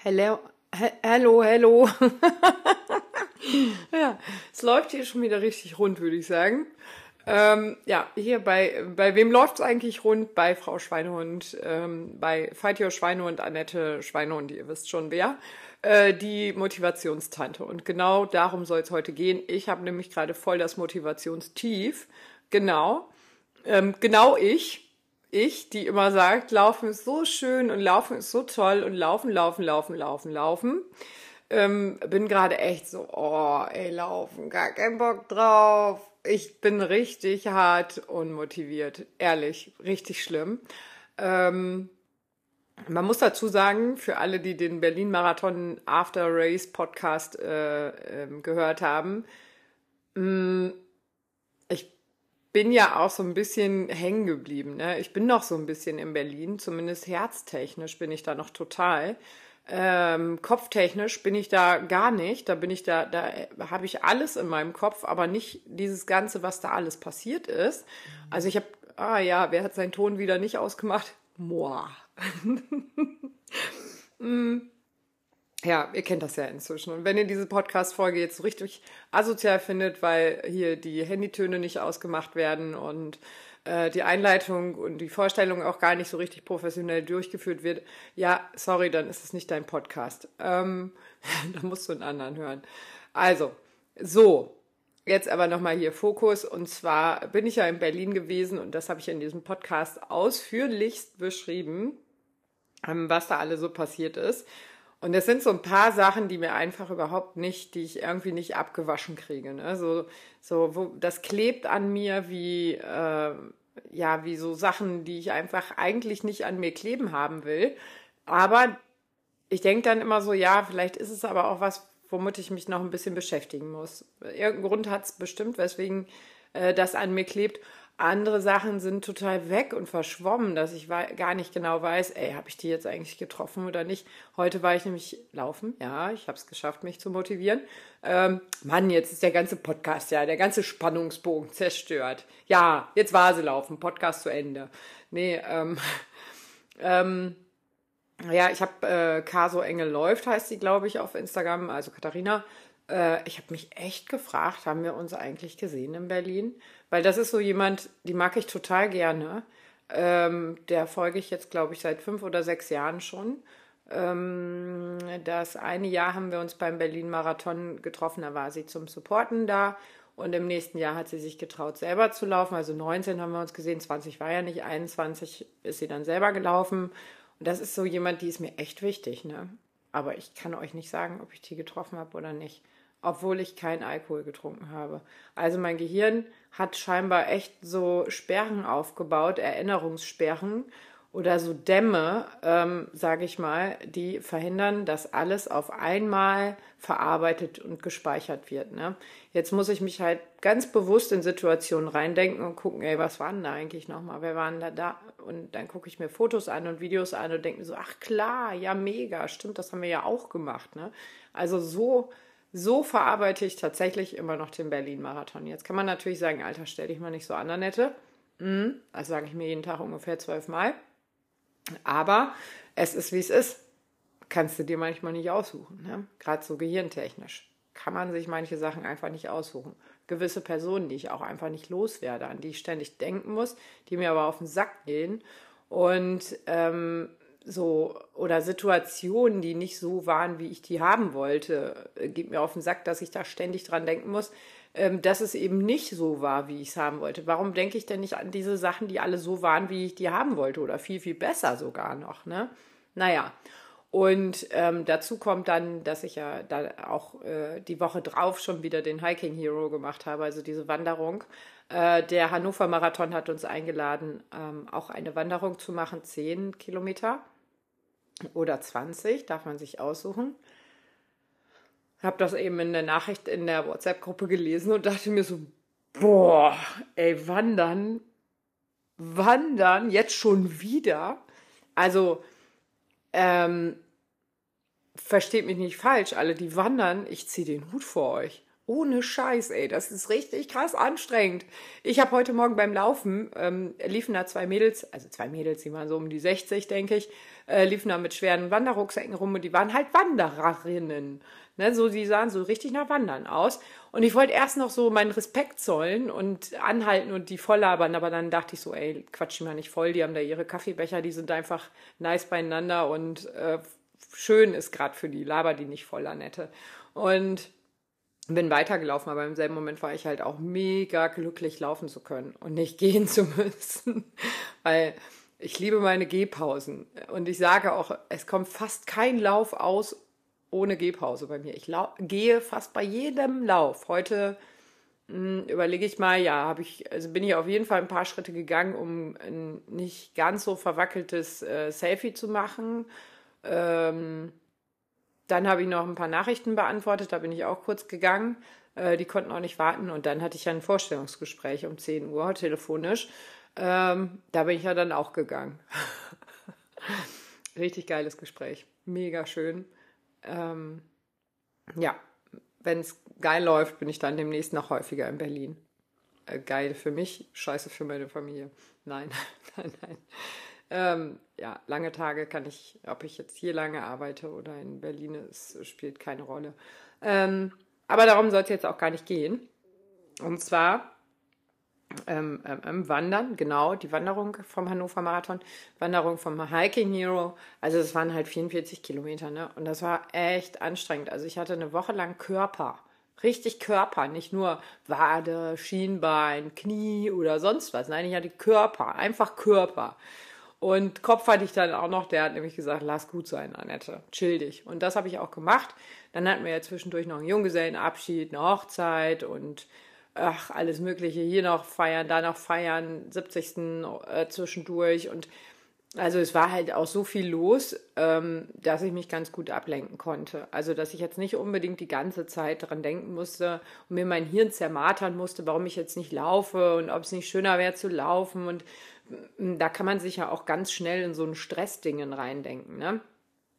Hello, he hello, hello. ja, es läuft hier schon wieder richtig rund, würde ich sagen. Ähm, ja, hier bei, bei wem läuft es eigentlich rund? Bei Frau Schweinehund, ähm, bei Fight Your Schweinehund, Annette Schweinehund, ihr wisst schon wer, äh, die Motivationstante. Und genau darum soll es heute gehen. Ich habe nämlich gerade voll das Motivationstief. Genau. Ähm, genau ich ich, die immer sagt, Laufen ist so schön und Laufen ist so toll und Laufen, Laufen, Laufen, Laufen, Laufen. Ähm, bin gerade echt so, oh, ey, Laufen, gar keinen Bock drauf. Ich bin richtig hart unmotiviert. Ehrlich, richtig schlimm. Ähm, man muss dazu sagen, für alle, die den Berlin-Marathon After Race Podcast äh, äh, gehört haben, mh, mm, bin ja auch so ein bisschen hängen geblieben. Ne? Ich bin noch so ein bisschen in Berlin, zumindest herztechnisch bin ich da noch total. Ähm, kopftechnisch bin ich da gar nicht. Da bin ich da, da habe ich alles in meinem Kopf, aber nicht dieses Ganze, was da alles passiert ist. Also ich habe, ah ja, wer hat seinen Ton wieder nicht ausgemacht? Moa. mm. Ja, ihr kennt das ja inzwischen. Und wenn ihr diese Podcast-Folge jetzt so richtig asozial findet, weil hier die Handytöne nicht ausgemacht werden und äh, die Einleitung und die Vorstellung auch gar nicht so richtig professionell durchgeführt wird, ja, sorry, dann ist es nicht dein Podcast. Ähm, da musst du einen anderen hören. Also, so, Jetzt aber nochmal hier Fokus. Und zwar bin ich ja in Berlin gewesen und das habe ich in diesem Podcast ausführlichst beschrieben, ähm, was da alle so passiert ist. Und das sind so ein paar Sachen, die mir einfach überhaupt nicht, die ich irgendwie nicht abgewaschen kriege. Ne? So, so, wo, das klebt an mir wie, äh, ja, wie so Sachen, die ich einfach eigentlich nicht an mir kleben haben will. Aber ich denke dann immer so, ja, vielleicht ist es aber auch was, womit ich mich noch ein bisschen beschäftigen muss. Irgendeinen Grund hat es bestimmt, weswegen äh, das an mir klebt. Andere Sachen sind total weg und verschwommen, dass ich gar nicht genau weiß, ey, habe ich die jetzt eigentlich getroffen oder nicht. Heute war ich nämlich laufen, ja, ich habe es geschafft, mich zu motivieren. Ähm, Mann, jetzt ist der ganze Podcast, ja, der ganze Spannungsbogen zerstört. Ja, jetzt war sie laufen, Podcast zu Ende. Nee, ähm, ähm, ja, ich habe äh, Caso Engel läuft, heißt sie, glaube ich, auf Instagram, also Katharina. Äh, ich habe mich echt gefragt, haben wir uns eigentlich gesehen in Berlin? Weil das ist so jemand, die mag ich total gerne. Ähm, der folge ich jetzt, glaube ich, seit fünf oder sechs Jahren schon. Ähm, das eine Jahr haben wir uns beim Berlin-Marathon getroffen, da war sie zum Supporten da. Und im nächsten Jahr hat sie sich getraut, selber zu laufen. Also 19 haben wir uns gesehen, 20 war ja nicht, 21 ist sie dann selber gelaufen. Und das ist so jemand, die ist mir echt wichtig. Ne? Aber ich kann euch nicht sagen, ob ich die getroffen habe oder nicht obwohl ich keinen Alkohol getrunken habe. Also mein Gehirn hat scheinbar echt so Sperren aufgebaut, Erinnerungssperren oder so Dämme, ähm, sage ich mal, die verhindern, dass alles auf einmal verarbeitet und gespeichert wird. Ne? Jetzt muss ich mich halt ganz bewusst in Situationen reindenken und gucken, ey, was waren da eigentlich nochmal? Wer waren da da? Und dann gucke ich mir Fotos an und Videos an und denke mir so, ach klar, ja mega, stimmt, das haben wir ja auch gemacht. Ne? Also so so verarbeite ich tatsächlich immer noch den Berlin-Marathon. Jetzt kann man natürlich sagen, Alter, stell dich mal nicht so an, Annette. Mhm, das sage ich mir jeden Tag ungefähr zwölfmal. Aber es ist, wie es ist. Kannst du dir manchmal nicht aussuchen. Ne? Gerade so gehirntechnisch kann man sich manche Sachen einfach nicht aussuchen. Gewisse Personen, die ich auch einfach nicht loswerde, an die ich ständig denken muss, die mir aber auf den Sack gehen. Und ähm, so oder Situationen, die nicht so waren, wie ich die haben wollte, äh, geht mir auf den Sack, dass ich da ständig dran denken muss, ähm, dass es eben nicht so war, wie ich es haben wollte. Warum denke ich denn nicht an diese Sachen, die alle so waren, wie ich die haben wollte oder viel, viel besser sogar noch, ne? Naja. Und ähm, dazu kommt dann, dass ich ja da auch äh, die Woche drauf schon wieder den Hiking Hero gemacht habe, also diese Wanderung. Äh, der Hannover Marathon hat uns eingeladen, ähm, auch eine Wanderung zu machen, zehn Kilometer oder 20, darf man sich aussuchen. Habe das eben in der Nachricht in der WhatsApp-Gruppe gelesen und dachte mir so, boah, ey, wandern, wandern, jetzt schon wieder. Also, ähm, versteht mich nicht falsch, alle, die wandern, ich ziehe den Hut vor euch. Ohne Scheiß, ey, das ist richtig krass anstrengend. Ich habe heute Morgen beim Laufen, ähm, liefen da zwei Mädels, also zwei Mädels, die waren so um die 60, denke ich, äh, liefen da mit schweren Wanderrucksäcken rum und die waren halt Wandererinnen. Ne, so, die sahen so richtig nach Wandern aus. Und ich wollte erst noch so meinen Respekt zollen und anhalten und die voll labern, aber dann dachte ich so, ey, quatsch die mal nicht voll, die haben da ihre Kaffeebecher, die sind einfach nice beieinander und äh, schön ist gerade für die, laber die nicht voll, Annette. Und bin weitergelaufen, aber im selben Moment war ich halt auch mega glücklich, laufen zu können und nicht gehen zu müssen, weil ich liebe meine Gehpausen. Und ich sage auch, es kommt fast kein Lauf aus ohne Gehpause bei mir. Ich gehe fast bei jedem Lauf. Heute hm, überlege ich mal, ja, habe ich, also bin ich auf jeden Fall ein paar Schritte gegangen, um ein nicht ganz so verwackeltes äh, Selfie zu machen. Ähm, dann habe ich noch ein paar Nachrichten beantwortet, da bin ich auch kurz gegangen. Äh, die konnten auch nicht warten. Und dann hatte ich ein Vorstellungsgespräch um 10 Uhr telefonisch. Ähm, da bin ich ja dann auch gegangen. Richtig geiles Gespräch. Mega schön. Ähm, ja, wenn es geil läuft, bin ich dann demnächst noch häufiger in Berlin. Äh, geil für mich, scheiße für meine Familie. Nein, nein, nein. Ähm, ja, lange Tage kann ich, ob ich jetzt hier lange arbeite oder in Berlin, es spielt keine Rolle. Ähm, aber darum soll es jetzt auch gar nicht gehen. Und zwar ähm, ähm, Wandern, genau, die Wanderung vom Hannover Marathon, Wanderung vom Hiking Hero. Also es waren halt 44 Kilometer, ne? Und das war echt anstrengend. Also ich hatte eine Woche lang Körper. Richtig Körper, nicht nur Wade, Schienbein, Knie oder sonst was. Nein, ich hatte Körper, einfach Körper. Und Kopf hatte ich dann auch noch, der hat nämlich gesagt, lass gut sein, Annette, chill dich. Und das habe ich auch gemacht. Dann hatten wir ja zwischendurch noch einen Junggesellenabschied, eine Hochzeit und ach, alles Mögliche. Hier noch feiern, da noch feiern, 70. Äh, zwischendurch. Und also es war halt auch so viel los, ähm, dass ich mich ganz gut ablenken konnte. Also dass ich jetzt nicht unbedingt die ganze Zeit daran denken musste und mir mein Hirn zermartern musste, warum ich jetzt nicht laufe und ob es nicht schöner wäre zu laufen und da kann man sich ja auch ganz schnell in so ein Stressdingen reindenken, ne?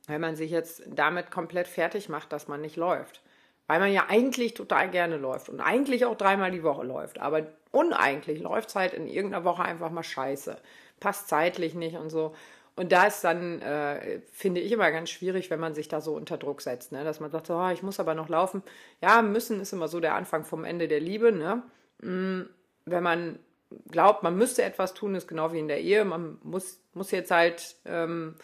Weil man sich jetzt damit komplett fertig macht, dass man nicht läuft. Weil man ja eigentlich total gerne läuft und eigentlich auch dreimal die Woche läuft. Aber uneigentlich läuft es halt in irgendeiner Woche einfach mal scheiße. Passt zeitlich nicht und so. Und da ist dann, äh, finde ich, immer ganz schwierig, wenn man sich da so unter Druck setzt, ne? dass man sagt, oh, ich muss aber noch laufen. Ja, müssen ist immer so der Anfang vom Ende der Liebe. Ne? Mm, wenn man glaubt, man müsste etwas tun, ist genau wie in der Ehe. Man muss, muss jetzt halt ähm,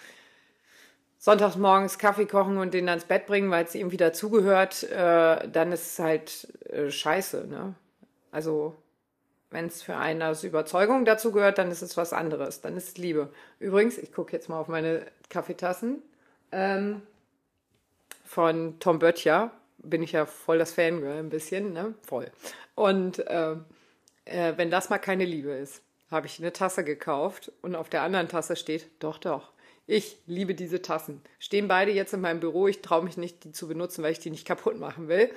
sonntags morgens Kaffee kochen und den dann ins Bett bringen, weil es irgendwie dazugehört, äh, dann ist es halt äh, scheiße. Ne? Also wenn es für einen aus Überzeugung dazu gehört, dann ist es was anderes. Dann ist es Liebe. Übrigens, ich gucke jetzt mal auf meine Kaffeetassen. Ähm, von Tom Böttcher bin ich ja voll das Fangirl, ein bisschen, ne? Voll. Und äh, äh, wenn das mal keine Liebe ist, habe ich eine Tasse gekauft und auf der anderen Tasse steht, doch, doch. Ich liebe diese Tassen. Stehen beide jetzt in meinem Büro. Ich traue mich nicht, die zu benutzen, weil ich die nicht kaputt machen will.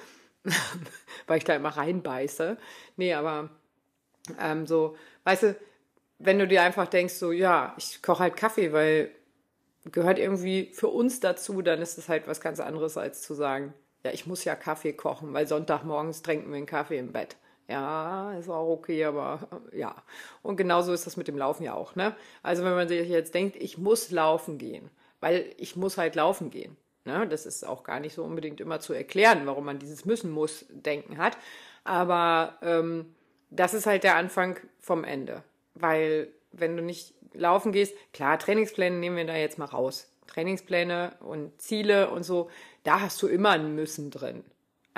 weil ich da immer reinbeiße. Nee, aber ähm, so, weißt du, wenn du dir einfach denkst, so, ja, ich koche halt Kaffee, weil gehört irgendwie für uns dazu, dann ist es halt was ganz anderes, als zu sagen, ja, ich muss ja Kaffee kochen, weil Sonntagmorgens trinken wir einen Kaffee im Bett. Ja, ist auch okay, aber äh, ja. Und genauso ist das mit dem Laufen ja auch, ne? Also wenn man sich jetzt denkt, ich muss laufen gehen, weil ich muss halt laufen gehen. Ne? Das ist auch gar nicht so unbedingt immer zu erklären, warum man dieses müssen muss denken hat. Aber ähm, das ist halt der Anfang vom Ende. Weil wenn du nicht laufen gehst, klar, Trainingspläne nehmen wir da jetzt mal raus. Trainingspläne und Ziele und so, da hast du immer ein Müssen drin.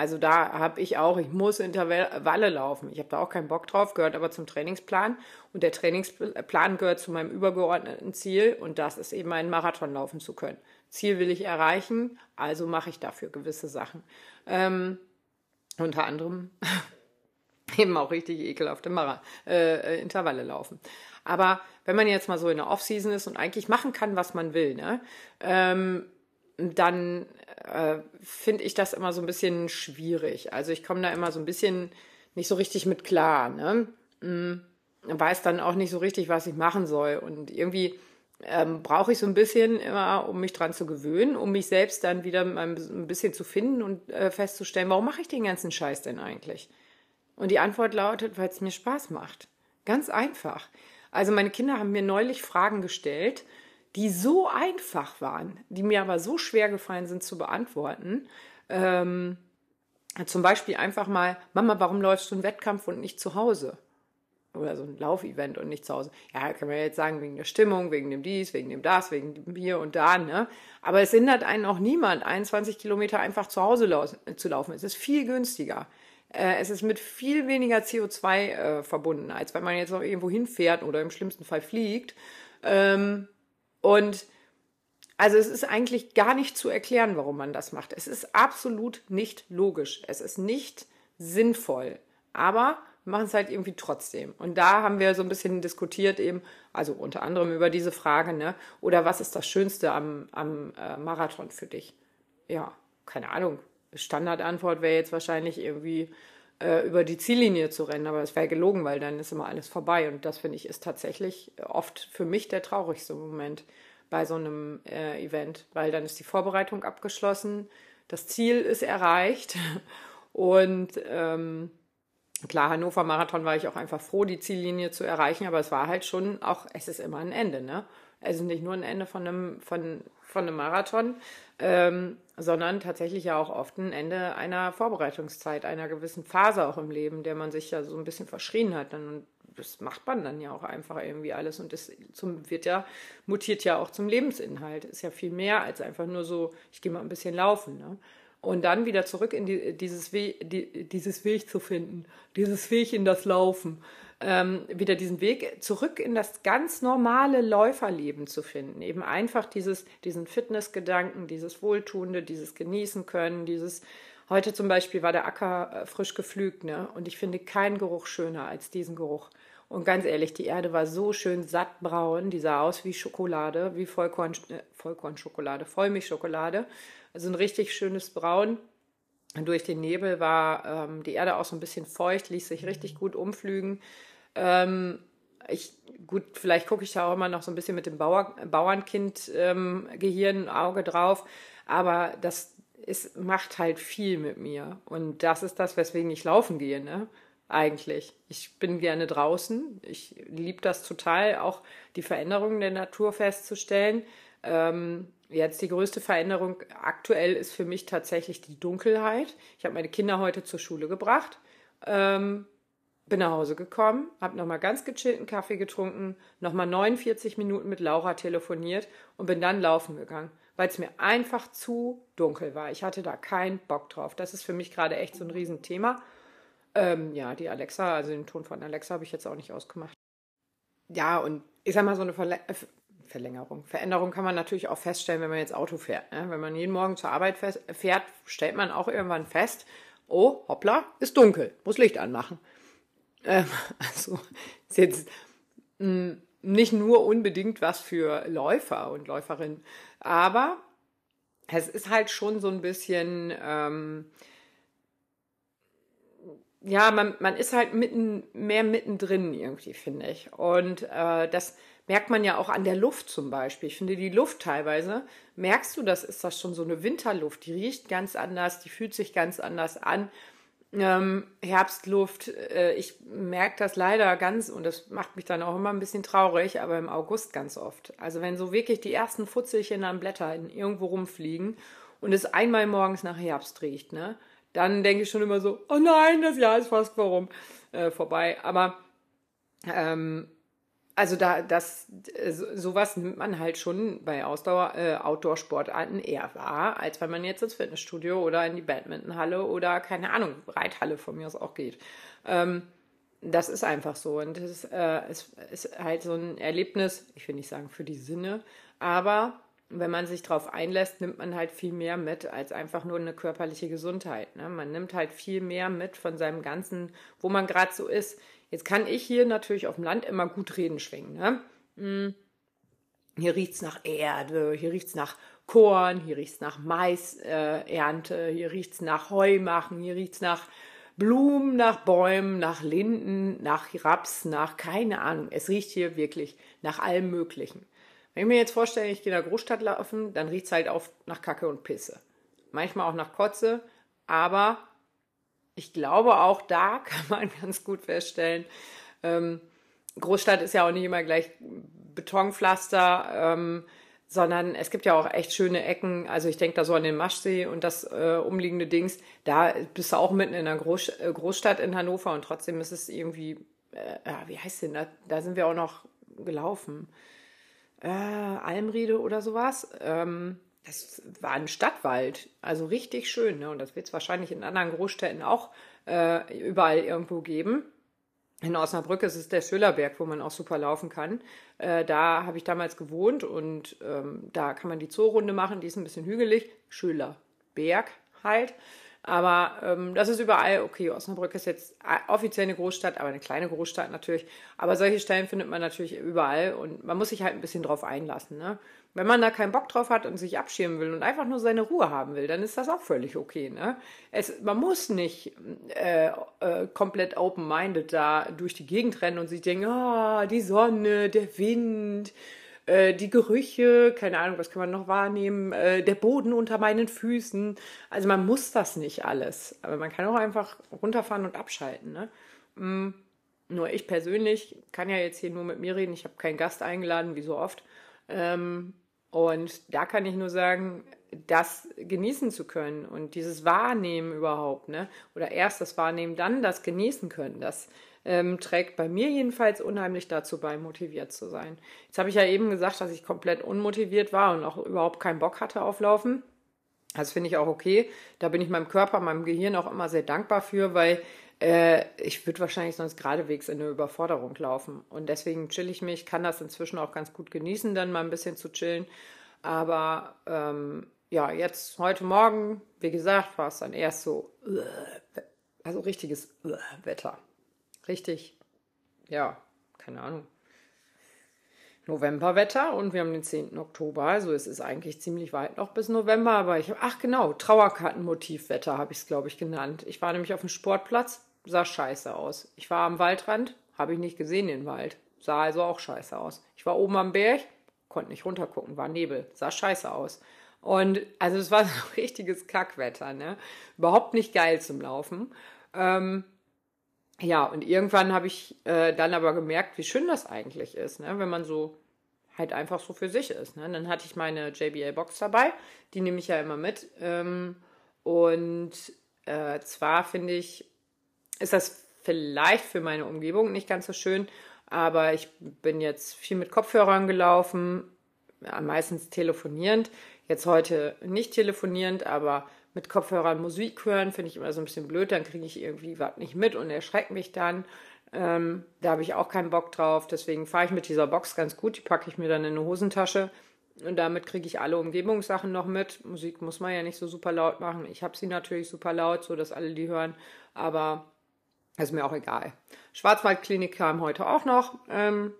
Also da habe ich auch, ich muss Intervalle laufen. Ich habe da auch keinen Bock drauf, gehört aber zum Trainingsplan. Und der Trainingsplan gehört zu meinem übergeordneten Ziel und das ist eben einen Marathon laufen zu können. Ziel will ich erreichen, also mache ich dafür gewisse Sachen. Ähm, unter anderem eben auch richtig ekelhafte Mara äh, äh, Intervalle laufen. Aber wenn man jetzt mal so in der Offseason ist und eigentlich machen kann, was man will, ne, ähm, dann äh, finde ich das immer so ein bisschen schwierig. Also ich komme da immer so ein bisschen nicht so richtig mit klar. Ne? Hm, weiß dann auch nicht so richtig, was ich machen soll. Und irgendwie ähm, brauche ich so ein bisschen immer, um mich dran zu gewöhnen, um mich selbst dann wieder ein bisschen zu finden und äh, festzustellen, warum mache ich den ganzen Scheiß denn eigentlich? Und die Antwort lautet, weil es mir Spaß macht. Ganz einfach. Also meine Kinder haben mir neulich Fragen gestellt, die so einfach waren, die mir aber so schwer gefallen sind zu beantworten. Ähm, zum Beispiel einfach mal, Mama, warum läufst du einen Wettkampf und nicht zu Hause? Oder so ein Laufevent und nicht zu Hause. Ja, kann man jetzt sagen, wegen der Stimmung, wegen dem dies, wegen dem das, wegen dem hier und da, ne? Aber es hindert einen auch niemand, 21 Kilometer einfach zu Hause zu laufen. Es ist viel günstiger. Äh, es ist mit viel weniger CO2 äh, verbunden, als wenn man jetzt noch irgendwo hinfährt oder im schlimmsten Fall fliegt. Ähm, und also es ist eigentlich gar nicht zu erklären, warum man das macht. Es ist absolut nicht logisch. Es ist nicht sinnvoll. Aber machen es halt irgendwie trotzdem. Und da haben wir so ein bisschen diskutiert eben, also unter anderem über diese Frage, ne? Oder was ist das Schönste am, am äh, Marathon für dich? Ja, keine Ahnung. Standardantwort wäre jetzt wahrscheinlich irgendwie äh, über die Ziellinie zu rennen, aber es wäre gelogen, weil dann ist immer alles vorbei. Und das finde ich ist tatsächlich oft für mich der traurigste Moment bei so einem äh, Event, weil dann ist die Vorbereitung abgeschlossen, das Ziel ist erreicht und ähm, klar, Hannover Marathon war ich auch einfach froh, die Ziellinie zu erreichen, aber es war halt schon auch, es ist immer ein Ende, ne? Ist nicht nur ein Ende von einem, von, von einem Marathon, ähm, sondern tatsächlich ja auch oft ein Ende einer Vorbereitungszeit, einer gewissen Phase auch im Leben, der man sich ja so ein bisschen verschrien hat. Und das macht man dann ja auch einfach irgendwie alles und das zum, wird ja, mutiert ja auch zum Lebensinhalt. Ist ja viel mehr als einfach nur so, ich gehe mal ein bisschen laufen. Ne? Und dann wieder zurück in die, dieses, Weg, die, dieses Weg zu finden, dieses Weg in das Laufen, ähm, wieder diesen Weg zurück in das ganz normale Läuferleben zu finden. Eben einfach dieses, diesen Fitnessgedanken, dieses Wohltuende, dieses Genießen können, dieses Heute zum Beispiel war der Acker äh, frisch gepflügt, ne? Und ich finde keinen Geruch schöner als diesen Geruch. Und ganz ehrlich, die Erde war so schön sattbraun, die sah aus wie Schokolade, wie Vollkorn, äh, Vollkornschokolade, Vollmilchschokolade. Also ein richtig schönes Braun. Durch den Nebel war ähm, die Erde auch so ein bisschen feucht, ließ sich richtig gut umflügen. Ähm, ich, gut, vielleicht gucke ich da auch immer noch so ein bisschen mit dem Bauer, Bauernkind-Gehirn ähm, Auge drauf, aber das es macht halt viel mit mir. Und das ist das, weswegen ich laufen gehe, ne? Eigentlich. Ich bin gerne draußen. Ich liebe das total, auch die Veränderungen der Natur festzustellen. Ähm, jetzt die größte Veränderung aktuell ist für mich tatsächlich die Dunkelheit. Ich habe meine Kinder heute zur Schule gebracht. Ähm, bin nach Hause gekommen, habe nochmal ganz gechillten Kaffee getrunken, nochmal 49 Minuten mit Laura telefoniert und bin dann laufen gegangen weil es mir einfach zu dunkel war. Ich hatte da keinen Bock drauf. Das ist für mich gerade echt so ein Riesenthema. Ähm, ja, die Alexa, also den Ton von Alexa habe ich jetzt auch nicht ausgemacht. Ja, und ich sag mal, so eine Verle äh, Verlängerung, Veränderung kann man natürlich auch feststellen, wenn man jetzt Auto fährt. Ne? Wenn man jeden Morgen zur Arbeit fährt, stellt man auch irgendwann fest, oh, hoppla, ist dunkel, muss Licht anmachen. Ähm, also ist jetzt mh, hm, nicht nur unbedingt was für Läufer und Läuferinnen. Aber es ist halt schon so ein bisschen, ähm, ja, man, man ist halt mitten, mehr mittendrin irgendwie, finde ich. Und äh, das merkt man ja auch an der Luft zum Beispiel. Ich finde die Luft teilweise, merkst du, das ist das schon so eine Winterluft, die riecht ganz anders, die fühlt sich ganz anders an ähm, Herbstluft. Äh, ich merke das leider ganz und das macht mich dann auch immer ein bisschen traurig, aber im August ganz oft. Also wenn so wirklich die ersten Futzelchen an Blättern irgendwo rumfliegen und es einmal morgens nach Herbst riecht, ne, dann denke ich schon immer so, oh nein, das Jahr ist fast warum äh, vorbei. Aber ähm, also da, das, sowas nimmt man halt schon bei Ausdauer, äh, Outdoor-Sportarten eher wahr, als wenn man jetzt ins Fitnessstudio oder in die Badmintonhalle oder keine Ahnung, Reithalle von mir aus auch geht. Ähm, das ist einfach so und es äh, ist, ist halt so ein Erlebnis, ich will nicht sagen für die Sinne, aber wenn man sich darauf einlässt, nimmt man halt viel mehr mit als einfach nur eine körperliche Gesundheit. Ne? Man nimmt halt viel mehr mit von seinem ganzen, wo man gerade so ist. Jetzt kann ich hier natürlich auf dem Land immer gut reden schwingen. Ne? Hm. Hier riecht's nach Erde, hier riecht's nach Korn, hier riecht's nach Maisernte, äh, hier riecht's nach Heumachen, hier riecht's nach Blumen, nach Bäumen, nach Linden, nach Raps, nach keine Ahnung. Es riecht hier wirklich nach allem Möglichen. Wenn ich mir jetzt vorstelle, ich gehe in der Großstadt laufen, dann riecht es halt oft nach Kacke und Pisse. Manchmal auch nach Kotze, aber ich glaube, auch da kann man ganz gut feststellen, ähm, Großstadt ist ja auch nicht immer gleich Betonpflaster, ähm, sondern es gibt ja auch echt schöne Ecken. Also ich denke da so an den Maschsee und das äh, umliegende Dings. Da bist du auch mitten in einer Groß, äh, Großstadt in Hannover und trotzdem ist es irgendwie, äh, wie heißt denn da? Da sind wir auch noch gelaufen. Äh, Almriede oder sowas. Ähm, das war ein Stadtwald, also richtig schön. Ne? Und das wird es wahrscheinlich in anderen Großstädten auch äh, überall irgendwo geben. In Osnabrück ist es der Schölerberg, wo man auch super laufen kann. Äh, da habe ich damals gewohnt und ähm, da kann man die Zoorunde machen. Die ist ein bisschen hügelig. Schölerberg halt. Aber ähm, das ist überall okay. Osnabrück ist jetzt offiziell eine Großstadt, aber eine kleine Großstadt natürlich. Aber solche Stellen findet man natürlich überall und man muss sich halt ein bisschen drauf einlassen. Ne? Wenn man da keinen Bock drauf hat und sich abschirmen will und einfach nur seine Ruhe haben will, dann ist das auch völlig okay. Ne? Es, man muss nicht äh, äh, komplett open-minded da durch die Gegend rennen und sich denken, oh, die Sonne, der Wind, äh, die Gerüche, keine Ahnung, was kann man noch wahrnehmen, äh, der Boden unter meinen Füßen. Also man muss das nicht alles, aber man kann auch einfach runterfahren und abschalten. Ne? Mm, nur ich persönlich kann ja jetzt hier nur mit mir reden. Ich habe keinen Gast eingeladen, wie so oft. Ähm, und da kann ich nur sagen, das genießen zu können und dieses Wahrnehmen überhaupt, ne? Oder erst das Wahrnehmen, dann das genießen können, das ähm, trägt bei mir jedenfalls unheimlich dazu bei, motiviert zu sein. Jetzt habe ich ja eben gesagt, dass ich komplett unmotiviert war und auch überhaupt keinen Bock hatte auf Laufen. Das finde ich auch okay. Da bin ich meinem Körper, meinem Gehirn auch immer sehr dankbar für, weil äh, ich würde wahrscheinlich sonst geradewegs in eine Überforderung laufen. Und deswegen chill ich mich, kann das inzwischen auch ganz gut genießen, dann mal ein bisschen zu chillen. Aber ähm, ja, jetzt heute Morgen, wie gesagt, war es dann erst so, also richtiges Wetter richtig, ja, keine Ahnung, Novemberwetter und wir haben den 10. Oktober, also es ist eigentlich ziemlich weit noch bis November, aber ich habe, ach genau, Trauerkartenmotivwetter habe ich es, glaube ich, genannt. Ich war nämlich auf dem Sportplatz, sah scheiße aus. Ich war am Waldrand, habe ich nicht gesehen den Wald, sah also auch scheiße aus. Ich war oben am Berg, konnte nicht runtergucken, war Nebel, sah scheiße aus. Und also es war so richtiges Kackwetter, ne? Überhaupt nicht geil zum Laufen. Ähm, ja, und irgendwann habe ich äh, dann aber gemerkt, wie schön das eigentlich ist, ne? wenn man so halt einfach so für sich ist. Ne? Dann hatte ich meine JBL-Box dabei, die nehme ich ja immer mit. Ähm, und äh, zwar finde ich, ist das vielleicht für meine Umgebung nicht ganz so schön, aber ich bin jetzt viel mit Kopfhörern gelaufen, ja, meistens telefonierend. Jetzt heute nicht telefonierend, aber mit Kopfhörern Musik hören, finde ich immer so ein bisschen blöd, dann kriege ich irgendwie was nicht mit und erschreckt mich dann. Ähm, da habe ich auch keinen Bock drauf, deswegen fahre ich mit dieser Box ganz gut, die packe ich mir dann in eine Hosentasche und damit kriege ich alle Umgebungssachen noch mit. Musik muss man ja nicht so super laut machen. Ich habe sie natürlich super laut, so dass alle die hören, aber ist mir auch egal. Schwarzwaldklinik kam heute auch noch. Ähm,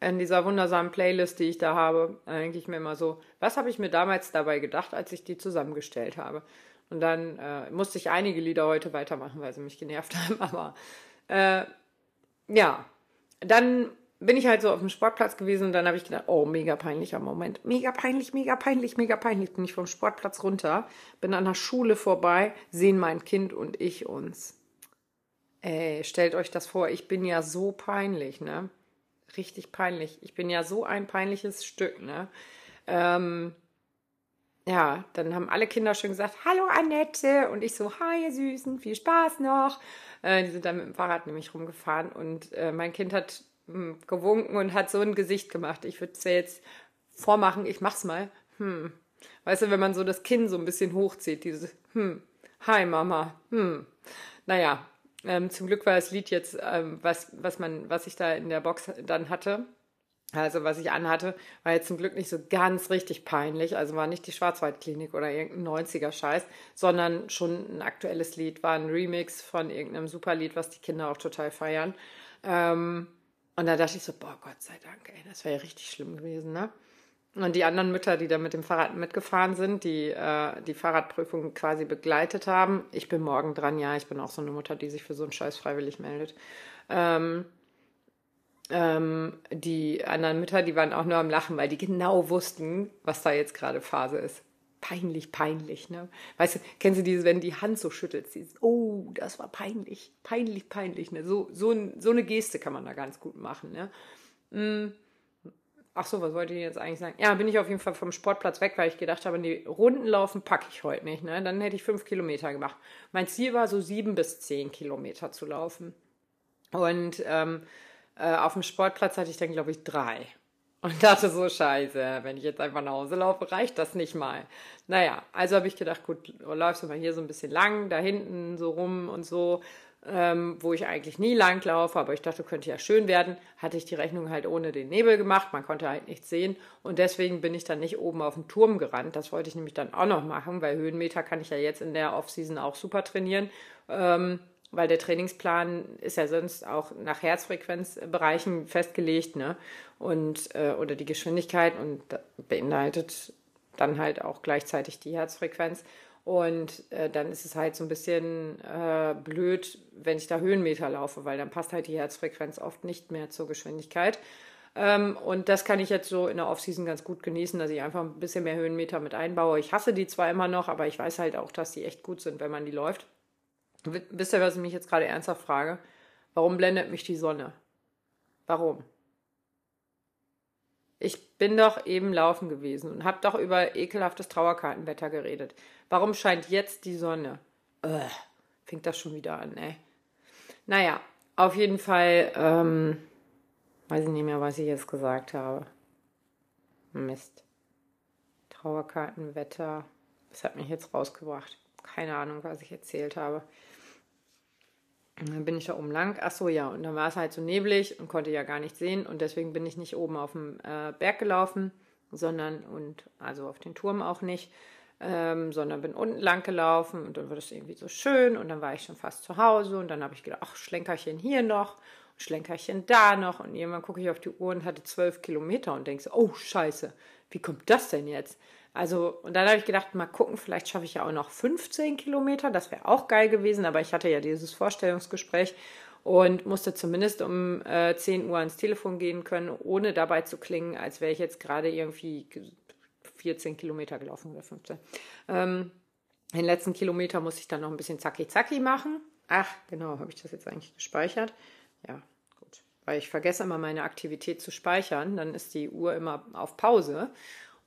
in dieser wundersamen Playlist, die ich da habe, denke ich mir immer so, was habe ich mir damals dabei gedacht, als ich die zusammengestellt habe? Und dann äh, musste ich einige Lieder heute weitermachen, weil sie mich genervt haben. Aber äh, ja, dann bin ich halt so auf dem Sportplatz gewesen und dann habe ich gedacht, oh, mega peinlicher Moment. Mega peinlich, mega peinlich, mega peinlich. Bin ich vom Sportplatz runter, bin an der Schule vorbei, sehen mein Kind und ich uns. Ey, stellt euch das vor, ich bin ja so peinlich, ne? Richtig peinlich. Ich bin ja so ein peinliches Stück, ne? Ähm, ja, dann haben alle Kinder schon gesagt, hallo Annette. Und ich so, hi ihr Süßen, viel Spaß noch. Äh, die sind dann mit dem Fahrrad nämlich rumgefahren und äh, mein Kind hat mh, hm, gewunken und hat so ein Gesicht gemacht. Ich würde es ja jetzt vormachen, ich mach's mal. Hm. Weißt du, wenn man so das Kinn so ein bisschen hochzieht, dieses, hm, hi Mama, hm. Naja, ähm, zum Glück war das Lied jetzt, ähm, was, was man, was ich da in der Box dann hatte, also was ich anhatte, war jetzt zum Glück nicht so ganz richtig peinlich. Also war nicht die Schwarzwaldklinik oder irgendein 90er-Scheiß, sondern schon ein aktuelles Lied, war ein Remix von irgendeinem Superlied, was die Kinder auch total feiern. Ähm, und da dachte ich so, boah, Gott sei Dank, ey, das wäre ja richtig schlimm gewesen, ne? Und die anderen Mütter, die da mit dem Fahrrad mitgefahren sind, die äh, die Fahrradprüfung quasi begleitet haben. Ich bin morgen dran, ja, ich bin auch so eine Mutter, die sich für so einen Scheiß freiwillig meldet. Ähm, ähm, die anderen Mütter, die waren auch nur am Lachen, weil die genau wussten, was da jetzt gerade Phase ist. Peinlich, peinlich, ne? Weißt du, kennen Sie dieses, wenn die Hand so schüttelt, dieses, oh, das war peinlich, peinlich, peinlich, ne? So, so, so eine Geste kann man da ganz gut machen, ne? Mm. Ach so, was wollte ich jetzt eigentlich sagen? Ja, bin ich auf jeden Fall vom Sportplatz weg, weil ich gedacht habe, die Runden laufen packe ich heute nicht. Ne? Dann hätte ich fünf Kilometer gemacht. Mein Ziel war so sieben bis zehn Kilometer zu laufen. Und ähm, äh, auf dem Sportplatz hatte ich dann, glaube ich, drei. Und dachte so, scheiße, wenn ich jetzt einfach nach Hause laufe, reicht das nicht mal. Naja, also habe ich gedacht, gut, läufst du mal hier so ein bisschen lang, da hinten so rum und so, ähm, wo ich eigentlich nie lang laufe, aber ich dachte, könnte ja schön werden. Hatte ich die Rechnung halt ohne den Nebel gemacht, man konnte halt nichts sehen und deswegen bin ich dann nicht oben auf den Turm gerannt. Das wollte ich nämlich dann auch noch machen, weil Höhenmeter kann ich ja jetzt in der Offseason auch super trainieren. Ähm, weil der Trainingsplan ist ja sonst auch nach Herzfrequenzbereichen festgelegt, ne? Und äh, oder die Geschwindigkeit und beinhaltet dann halt auch gleichzeitig die Herzfrequenz. Und äh, dann ist es halt so ein bisschen äh, blöd, wenn ich da Höhenmeter laufe, weil dann passt halt die Herzfrequenz oft nicht mehr zur Geschwindigkeit. Ähm, und das kann ich jetzt so in der Offseason ganz gut genießen, dass ich einfach ein bisschen mehr Höhenmeter mit einbaue. Ich hasse die zwar immer noch, aber ich weiß halt auch, dass die echt gut sind, wenn man die läuft. Wisst ihr, was ich mich jetzt gerade ernsthaft frage? Warum blendet mich die Sonne? Warum? Ich bin doch eben laufen gewesen und habe doch über ekelhaftes Trauerkartenwetter geredet. Warum scheint jetzt die Sonne? Äh, fängt das schon wieder an, ey. Naja, auf jeden Fall, ähm, weiß ich nicht mehr, was ich jetzt gesagt habe. Mist. Trauerkartenwetter. Das hat mich jetzt rausgebracht. Keine Ahnung, was ich erzählt habe. Und dann bin ich da oben lang. Ach so, ja. Und dann war es halt so neblig und konnte ja gar nicht sehen. Und deswegen bin ich nicht oben auf dem äh, Berg gelaufen, sondern, und also auf den Turm auch nicht, ähm, sondern bin unten lang gelaufen. Und dann wurde es irgendwie so schön. Und dann war ich schon fast zu Hause. Und dann habe ich gedacht, ach, Schlenkerchen hier noch, Schlenkerchen da noch. Und irgendwann gucke ich auf die Uhr und hatte zwölf Kilometer und denke so, oh, scheiße, wie kommt das denn jetzt? Also, und dann habe ich gedacht, mal gucken, vielleicht schaffe ich ja auch noch 15 Kilometer. Das wäre auch geil gewesen, aber ich hatte ja dieses Vorstellungsgespräch und musste zumindest um äh, 10 Uhr ans Telefon gehen können, ohne dabei zu klingen, als wäre ich jetzt gerade irgendwie 14 Kilometer gelaufen oder 15. Ähm, den letzten Kilometer muss ich dann noch ein bisschen zacki zacki machen. Ach, genau, habe ich das jetzt eigentlich gespeichert? Ja, gut. Weil ich vergesse immer meine Aktivität zu speichern, dann ist die Uhr immer auf Pause.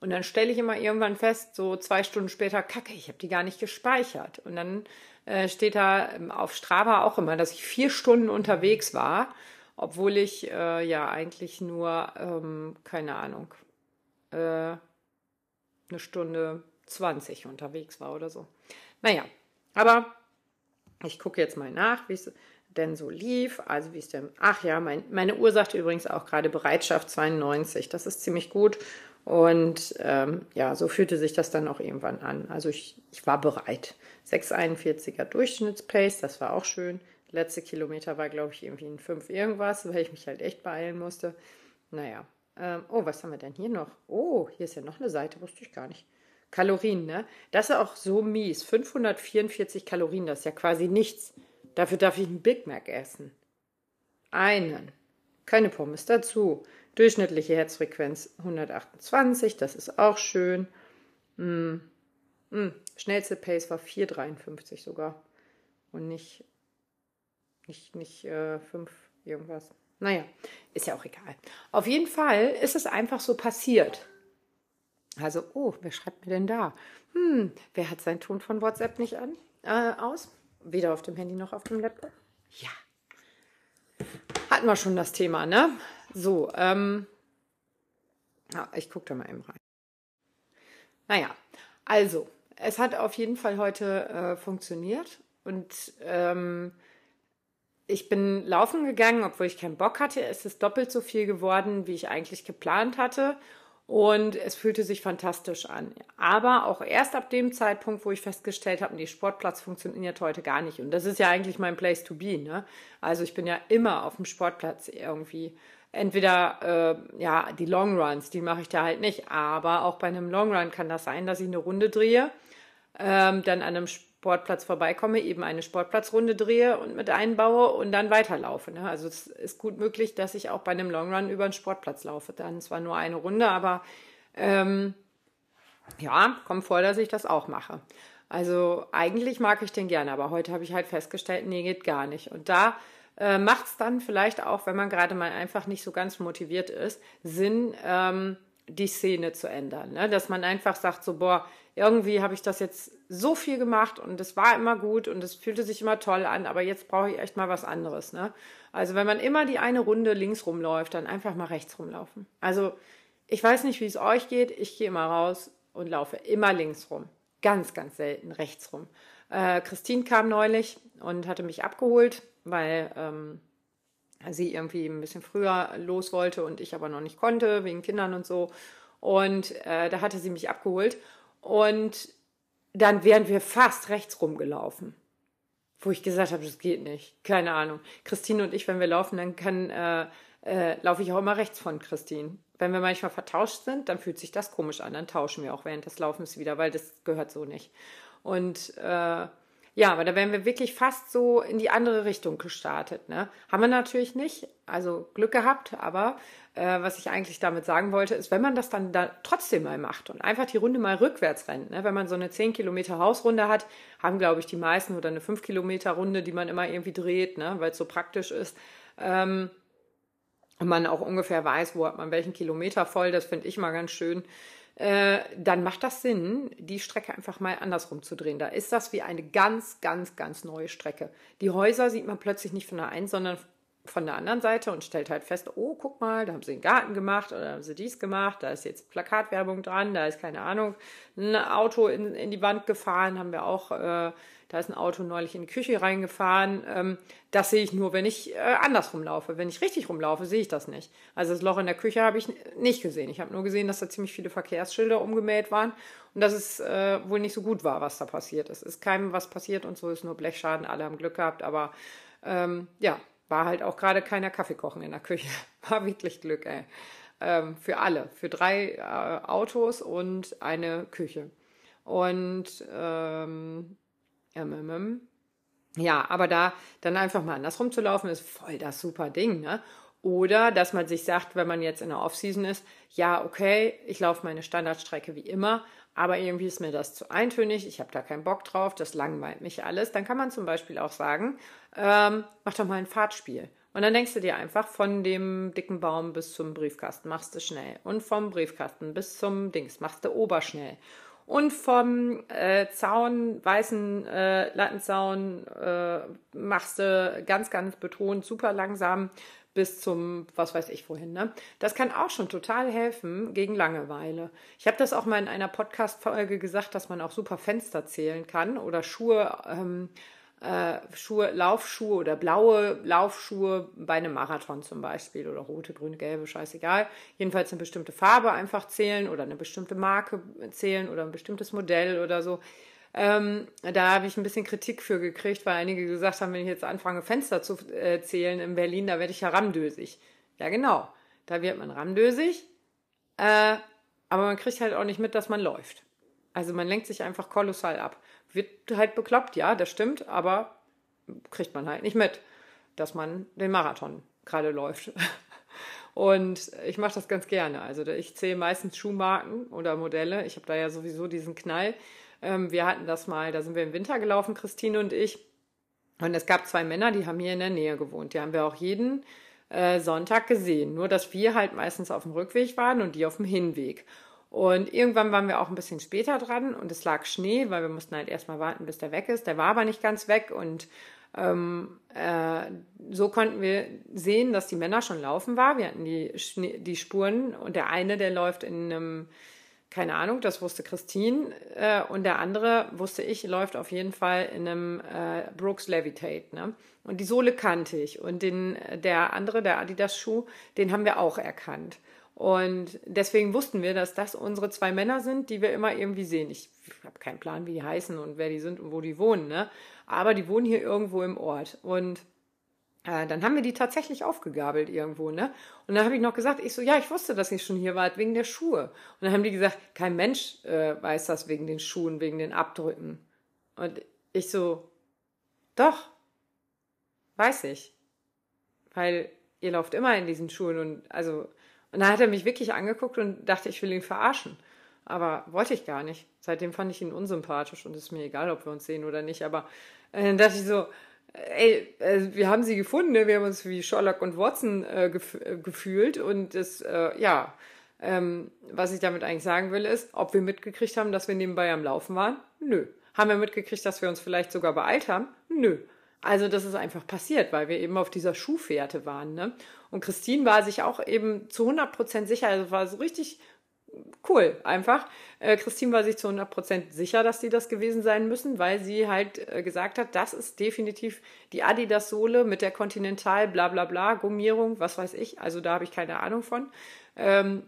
Und dann stelle ich immer irgendwann fest, so zwei Stunden später, kacke, ich habe die gar nicht gespeichert. Und dann äh, steht da ähm, auf Strava auch immer, dass ich vier Stunden unterwegs war, obwohl ich äh, ja eigentlich nur, ähm, keine Ahnung, äh, eine Stunde 20 unterwegs war oder so. Naja, aber ich gucke jetzt mal nach, wie es denn so lief. Also wie es denn. Ach ja, mein, meine Uhr sagte übrigens auch gerade Bereitschaft 92. Das ist ziemlich gut. Und ähm, ja, so fühlte sich das dann auch irgendwann an. Also ich, ich war bereit. 6,41er Durchschnittspace, das war auch schön. Letzte Kilometer war, glaube ich, irgendwie ein 5 irgendwas, weil ich mich halt echt beeilen musste. Naja. Ähm, oh, was haben wir denn hier noch? Oh, hier ist ja noch eine Seite, wusste ich gar nicht. Kalorien, ne? Das ist auch so mies. 544 Kalorien, das ist ja quasi nichts. Dafür darf ich einen Big Mac essen. Einen. Keine Pommes dazu. Durchschnittliche Herzfrequenz 128, das ist auch schön. Mm. Mm. Schnellste Pace war 4,53 sogar. Und nicht, nicht, nicht äh, 5 irgendwas. Naja, ist ja auch egal. Auf jeden Fall ist es einfach so passiert. Also, oh, wer schreibt mir denn da? Hm, wer hat seinen Ton von WhatsApp nicht an, äh, aus? Weder auf dem Handy noch auf dem Laptop? Ja. Hatten wir schon das Thema, ne? So, ähm, ja, ich gucke da mal eben rein. Naja, also, es hat auf jeden Fall heute äh, funktioniert und ähm, ich bin laufen gegangen, obwohl ich keinen Bock hatte. Es ist doppelt so viel geworden, wie ich eigentlich geplant hatte. Und es fühlte sich fantastisch an. Aber auch erst ab dem Zeitpunkt, wo ich festgestellt habe, die Sportplatz funktioniert heute gar nicht. Und das ist ja eigentlich mein Place to be. Ne? Also ich bin ja immer auf dem Sportplatz irgendwie entweder äh, ja die Long Runs, die mache ich da halt nicht, aber auch bei einem Long Run kann das sein, dass ich eine Runde drehe, ähm, dann an einem Sportplatz vorbeikomme, eben eine Sportplatzrunde drehe und mit einbaue und dann weiterlaufe. Ne? Also es ist gut möglich, dass ich auch bei einem Long Run über einen Sportplatz laufe. Dann zwar nur eine Runde, aber ähm, ja, kommt vor, dass ich das auch mache. Also eigentlich mag ich den gerne, aber heute habe ich halt festgestellt, nee, geht gar nicht. Und da äh, macht es dann vielleicht auch, wenn man gerade mal einfach nicht so ganz motiviert ist, Sinn, ähm, die Szene zu ändern. Ne? Dass man einfach sagt, so, boah, irgendwie habe ich das jetzt so viel gemacht und es war immer gut und es fühlte sich immer toll an, aber jetzt brauche ich echt mal was anderes. Ne? Also wenn man immer die eine Runde links rumläuft, dann einfach mal rechts rumlaufen. Also ich weiß nicht, wie es euch geht, ich gehe immer raus und laufe immer links rum. Ganz, ganz selten rechts rum. Äh, Christine kam neulich und hatte mich abgeholt, weil ähm, sie irgendwie ein bisschen früher los wollte und ich aber noch nicht konnte, wegen Kindern und so. Und äh, da hatte sie mich abgeholt. Und dann wären wir fast rechts rumgelaufen. Wo ich gesagt habe, das geht nicht. Keine Ahnung. Christine und ich, wenn wir laufen, dann kann, äh, äh, laufe ich auch immer rechts von Christine. Wenn wir manchmal vertauscht sind, dann fühlt sich das komisch an. Dann tauschen wir auch während des Laufens wieder, weil das gehört so nicht. Und äh, ja, aber da wären wir wirklich fast so in die andere Richtung gestartet. Ne? Haben wir natürlich nicht, also Glück gehabt, aber äh, was ich eigentlich damit sagen wollte, ist, wenn man das dann da trotzdem mal macht und einfach die Runde mal rückwärts rennt, ne? wenn man so eine 10 Kilometer Hausrunde hat, haben, glaube ich, die meisten oder eine 5 Kilometer Runde, die man immer irgendwie dreht, ne? weil es so praktisch ist. Ähm, und man auch ungefähr weiß, wo hat man welchen Kilometer voll, das finde ich mal ganz schön. Äh, dann macht das Sinn, die Strecke einfach mal andersrum zu drehen. Da ist das wie eine ganz, ganz, ganz neue Strecke. Die Häuser sieht man plötzlich nicht von der einen, sondern von der anderen Seite und stellt halt fest, oh, guck mal, da haben sie einen Garten gemacht oder haben sie dies gemacht, da ist jetzt Plakatwerbung dran, da ist keine Ahnung, ein Auto in, in die Wand gefahren, haben wir auch äh, da ist ein Auto neulich in die Küche reingefahren. Ähm, das sehe ich nur, wenn ich äh, andersrum laufe. Wenn ich richtig rumlaufe, sehe ich das nicht. Also das Loch in der Küche habe ich nicht gesehen. Ich habe nur gesehen, dass da ziemlich viele Verkehrsschilder umgemäht waren und dass es äh, wohl nicht so gut war, was da passiert ist. Es ist keinem was passiert und so ist nur Blechschaden. Alle haben Glück gehabt, aber ähm, ja, war halt auch gerade keiner Kaffee kochen in der Küche. War wirklich Glück, ey. Ähm, für alle, für drei äh, Autos und eine Küche. Und ähm. Ja, aber da dann einfach mal andersrum zu laufen, ist voll das super Ding, ne? Oder dass man sich sagt, wenn man jetzt in der Offseason ist, ja, okay, ich laufe meine Standardstrecke wie immer, aber irgendwie ist mir das zu eintönig, ich habe da keinen Bock drauf, das langweilt mich alles. Dann kann man zum Beispiel auch sagen, ähm, mach doch mal ein Fahrtspiel. Und dann denkst du dir einfach, von dem dicken Baum bis zum Briefkasten machst du schnell. Und vom Briefkasten bis zum Dings machst du oberschnell und vom äh, Zaun, weißen äh, Lattenzaun, äh, machst du ganz, ganz betont, super langsam bis zum, was weiß ich wohin. Ne? Das kann auch schon total helfen gegen Langeweile. Ich habe das auch mal in einer Podcast-Folge gesagt, dass man auch super Fenster zählen kann oder Schuhe ähm, äh, Schuhe, Laufschuhe oder blaue Laufschuhe bei einem Marathon zum Beispiel oder rote, grüne, gelbe, scheißegal. Jedenfalls eine bestimmte Farbe einfach zählen oder eine bestimmte Marke zählen oder ein bestimmtes Modell oder so. Ähm, da habe ich ein bisschen Kritik für gekriegt, weil einige gesagt haben, wenn ich jetzt anfange, Fenster zu äh, zählen in Berlin, da werde ich ja ramdösig. Ja, genau. Da wird man ramdösig, äh, aber man kriegt halt auch nicht mit, dass man läuft. Also man lenkt sich einfach kolossal ab. Wird halt bekloppt, ja, das stimmt, aber kriegt man halt nicht mit, dass man den Marathon gerade läuft. Und ich mache das ganz gerne. Also ich zähle meistens Schuhmarken oder Modelle. Ich habe da ja sowieso diesen Knall. Ähm, wir hatten das mal, da sind wir im Winter gelaufen, Christine und ich. Und es gab zwei Männer, die haben hier in der Nähe gewohnt. Die haben wir auch jeden äh, Sonntag gesehen. Nur, dass wir halt meistens auf dem Rückweg waren und die auf dem Hinweg. Und irgendwann waren wir auch ein bisschen später dran und es lag Schnee, weil wir mussten halt erstmal warten, bis der weg ist. Der war aber nicht ganz weg und ähm, äh, so konnten wir sehen, dass die Männer schon laufen war. Wir hatten die, Schnee, die Spuren und der eine, der läuft in einem, keine Ahnung, das wusste Christine äh, und der andere, wusste ich, läuft auf jeden Fall in einem äh, Brooks Levitate. Ne? Und die Sohle kannte ich und den, der andere, der Adidas-Schuh, den haben wir auch erkannt. Und deswegen wussten wir, dass das unsere zwei Männer sind, die wir immer irgendwie sehen. Ich habe keinen Plan, wie die heißen und wer die sind und wo die wohnen, ne? Aber die wohnen hier irgendwo im Ort. Und äh, dann haben wir die tatsächlich aufgegabelt irgendwo, ne? Und dann habe ich noch gesagt, ich so, ja, ich wusste, dass ihr schon hier wart, wegen der Schuhe. Und dann haben die gesagt, kein Mensch äh, weiß das wegen den Schuhen, wegen den Abdrücken. Und Ich so, doch, weiß ich. Weil ihr lauft immer in diesen Schuhen und also, und dann hat er mich wirklich angeguckt und dachte, ich will ihn verarschen. Aber wollte ich gar nicht. Seitdem fand ich ihn unsympathisch und es ist mir egal, ob wir uns sehen oder nicht. Aber äh, dann dachte ich so, ey, äh, wir haben sie gefunden, ne? wir haben uns wie Sherlock und Watson äh, gef äh, gefühlt und das, äh, ja, ähm, was ich damit eigentlich sagen will, ist, ob wir mitgekriegt haben, dass wir nebenbei am Laufen waren? Nö. Haben wir mitgekriegt, dass wir uns vielleicht sogar beeilt haben? Nö. Also das ist einfach passiert, weil wir eben auf dieser Schuhfährte waren. Ne? Und Christine war sich auch eben zu 100% sicher, also war so richtig cool einfach. Äh, Christine war sich zu 100% sicher, dass die das gewesen sein müssen, weil sie halt äh, gesagt hat, das ist definitiv die Adidas-Sohle mit der Continental, bla bla bla, Gummierung, was weiß ich. Also da habe ich keine Ahnung von. Ähm,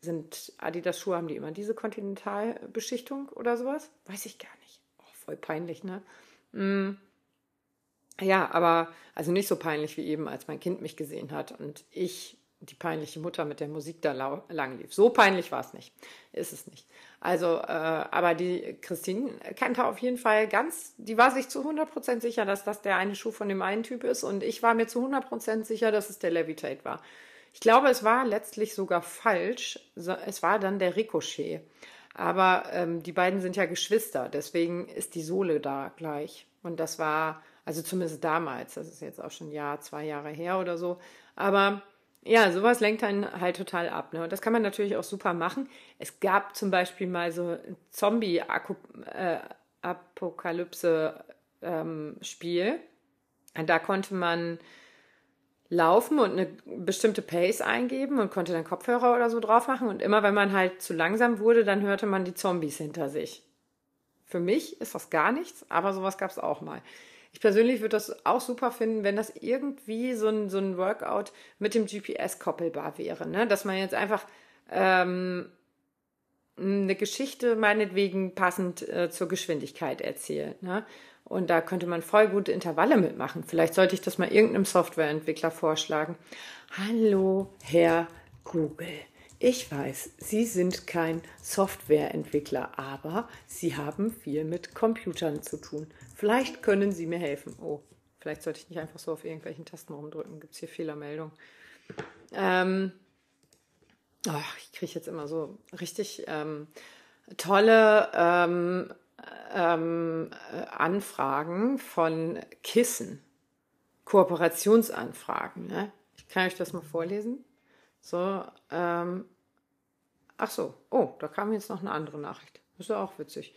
sind Adidas-Schuhe, haben die immer diese Continental-Beschichtung oder sowas? Weiß ich gar nicht. Oh, voll peinlich, ne? Mm. Ja, aber also nicht so peinlich wie eben, als mein Kind mich gesehen hat und ich die peinliche Mutter mit der Musik da lang lief. So peinlich war es nicht. Ist es nicht. Also, äh, aber die Christine kannte auf jeden Fall ganz, die war sich zu 100% sicher, dass das der eine Schuh von dem einen Typ ist und ich war mir zu 100% sicher, dass es der Levitate war. Ich glaube, es war letztlich sogar falsch. Es war dann der Ricochet. Aber ähm, die beiden sind ja Geschwister, deswegen ist die Sohle da gleich. Und das war, also zumindest damals, das ist jetzt auch schon ein Jahr, zwei Jahre her oder so. Aber ja, sowas lenkt einen halt total ab. Ne? Und das kann man natürlich auch super machen. Es gab zum Beispiel mal so ein Zombie-Apokalypse-Spiel. Ähm, da konnte man laufen und eine bestimmte Pace eingeben und konnte dann Kopfhörer oder so drauf machen. Und immer wenn man halt zu langsam wurde, dann hörte man die Zombies hinter sich. Für mich ist das gar nichts, aber sowas gab es auch mal. Ich persönlich würde das auch super finden, wenn das irgendwie so ein, so ein Workout mit dem GPS koppelbar wäre. Ne? Dass man jetzt einfach ähm, eine Geschichte meinetwegen passend äh, zur Geschwindigkeit erzählt. Ne? Und da könnte man voll gute Intervalle mitmachen. Vielleicht sollte ich das mal irgendeinem Softwareentwickler vorschlagen. Hallo, Herr Google. Ich weiß, Sie sind kein Softwareentwickler, aber Sie haben viel mit Computern zu tun. Vielleicht können Sie mir helfen. Oh, vielleicht sollte ich nicht einfach so auf irgendwelchen Tasten rumdrücken. Gibt es hier Fehlermeldungen? Ähm, oh, ich kriege jetzt immer so richtig ähm, tolle ähm, ähm, Anfragen von Kissen. Kooperationsanfragen. Ne? Ich kann euch das mal vorlesen. So, ähm, ach so, oh, da kam jetzt noch eine andere Nachricht. Das ist ja auch witzig.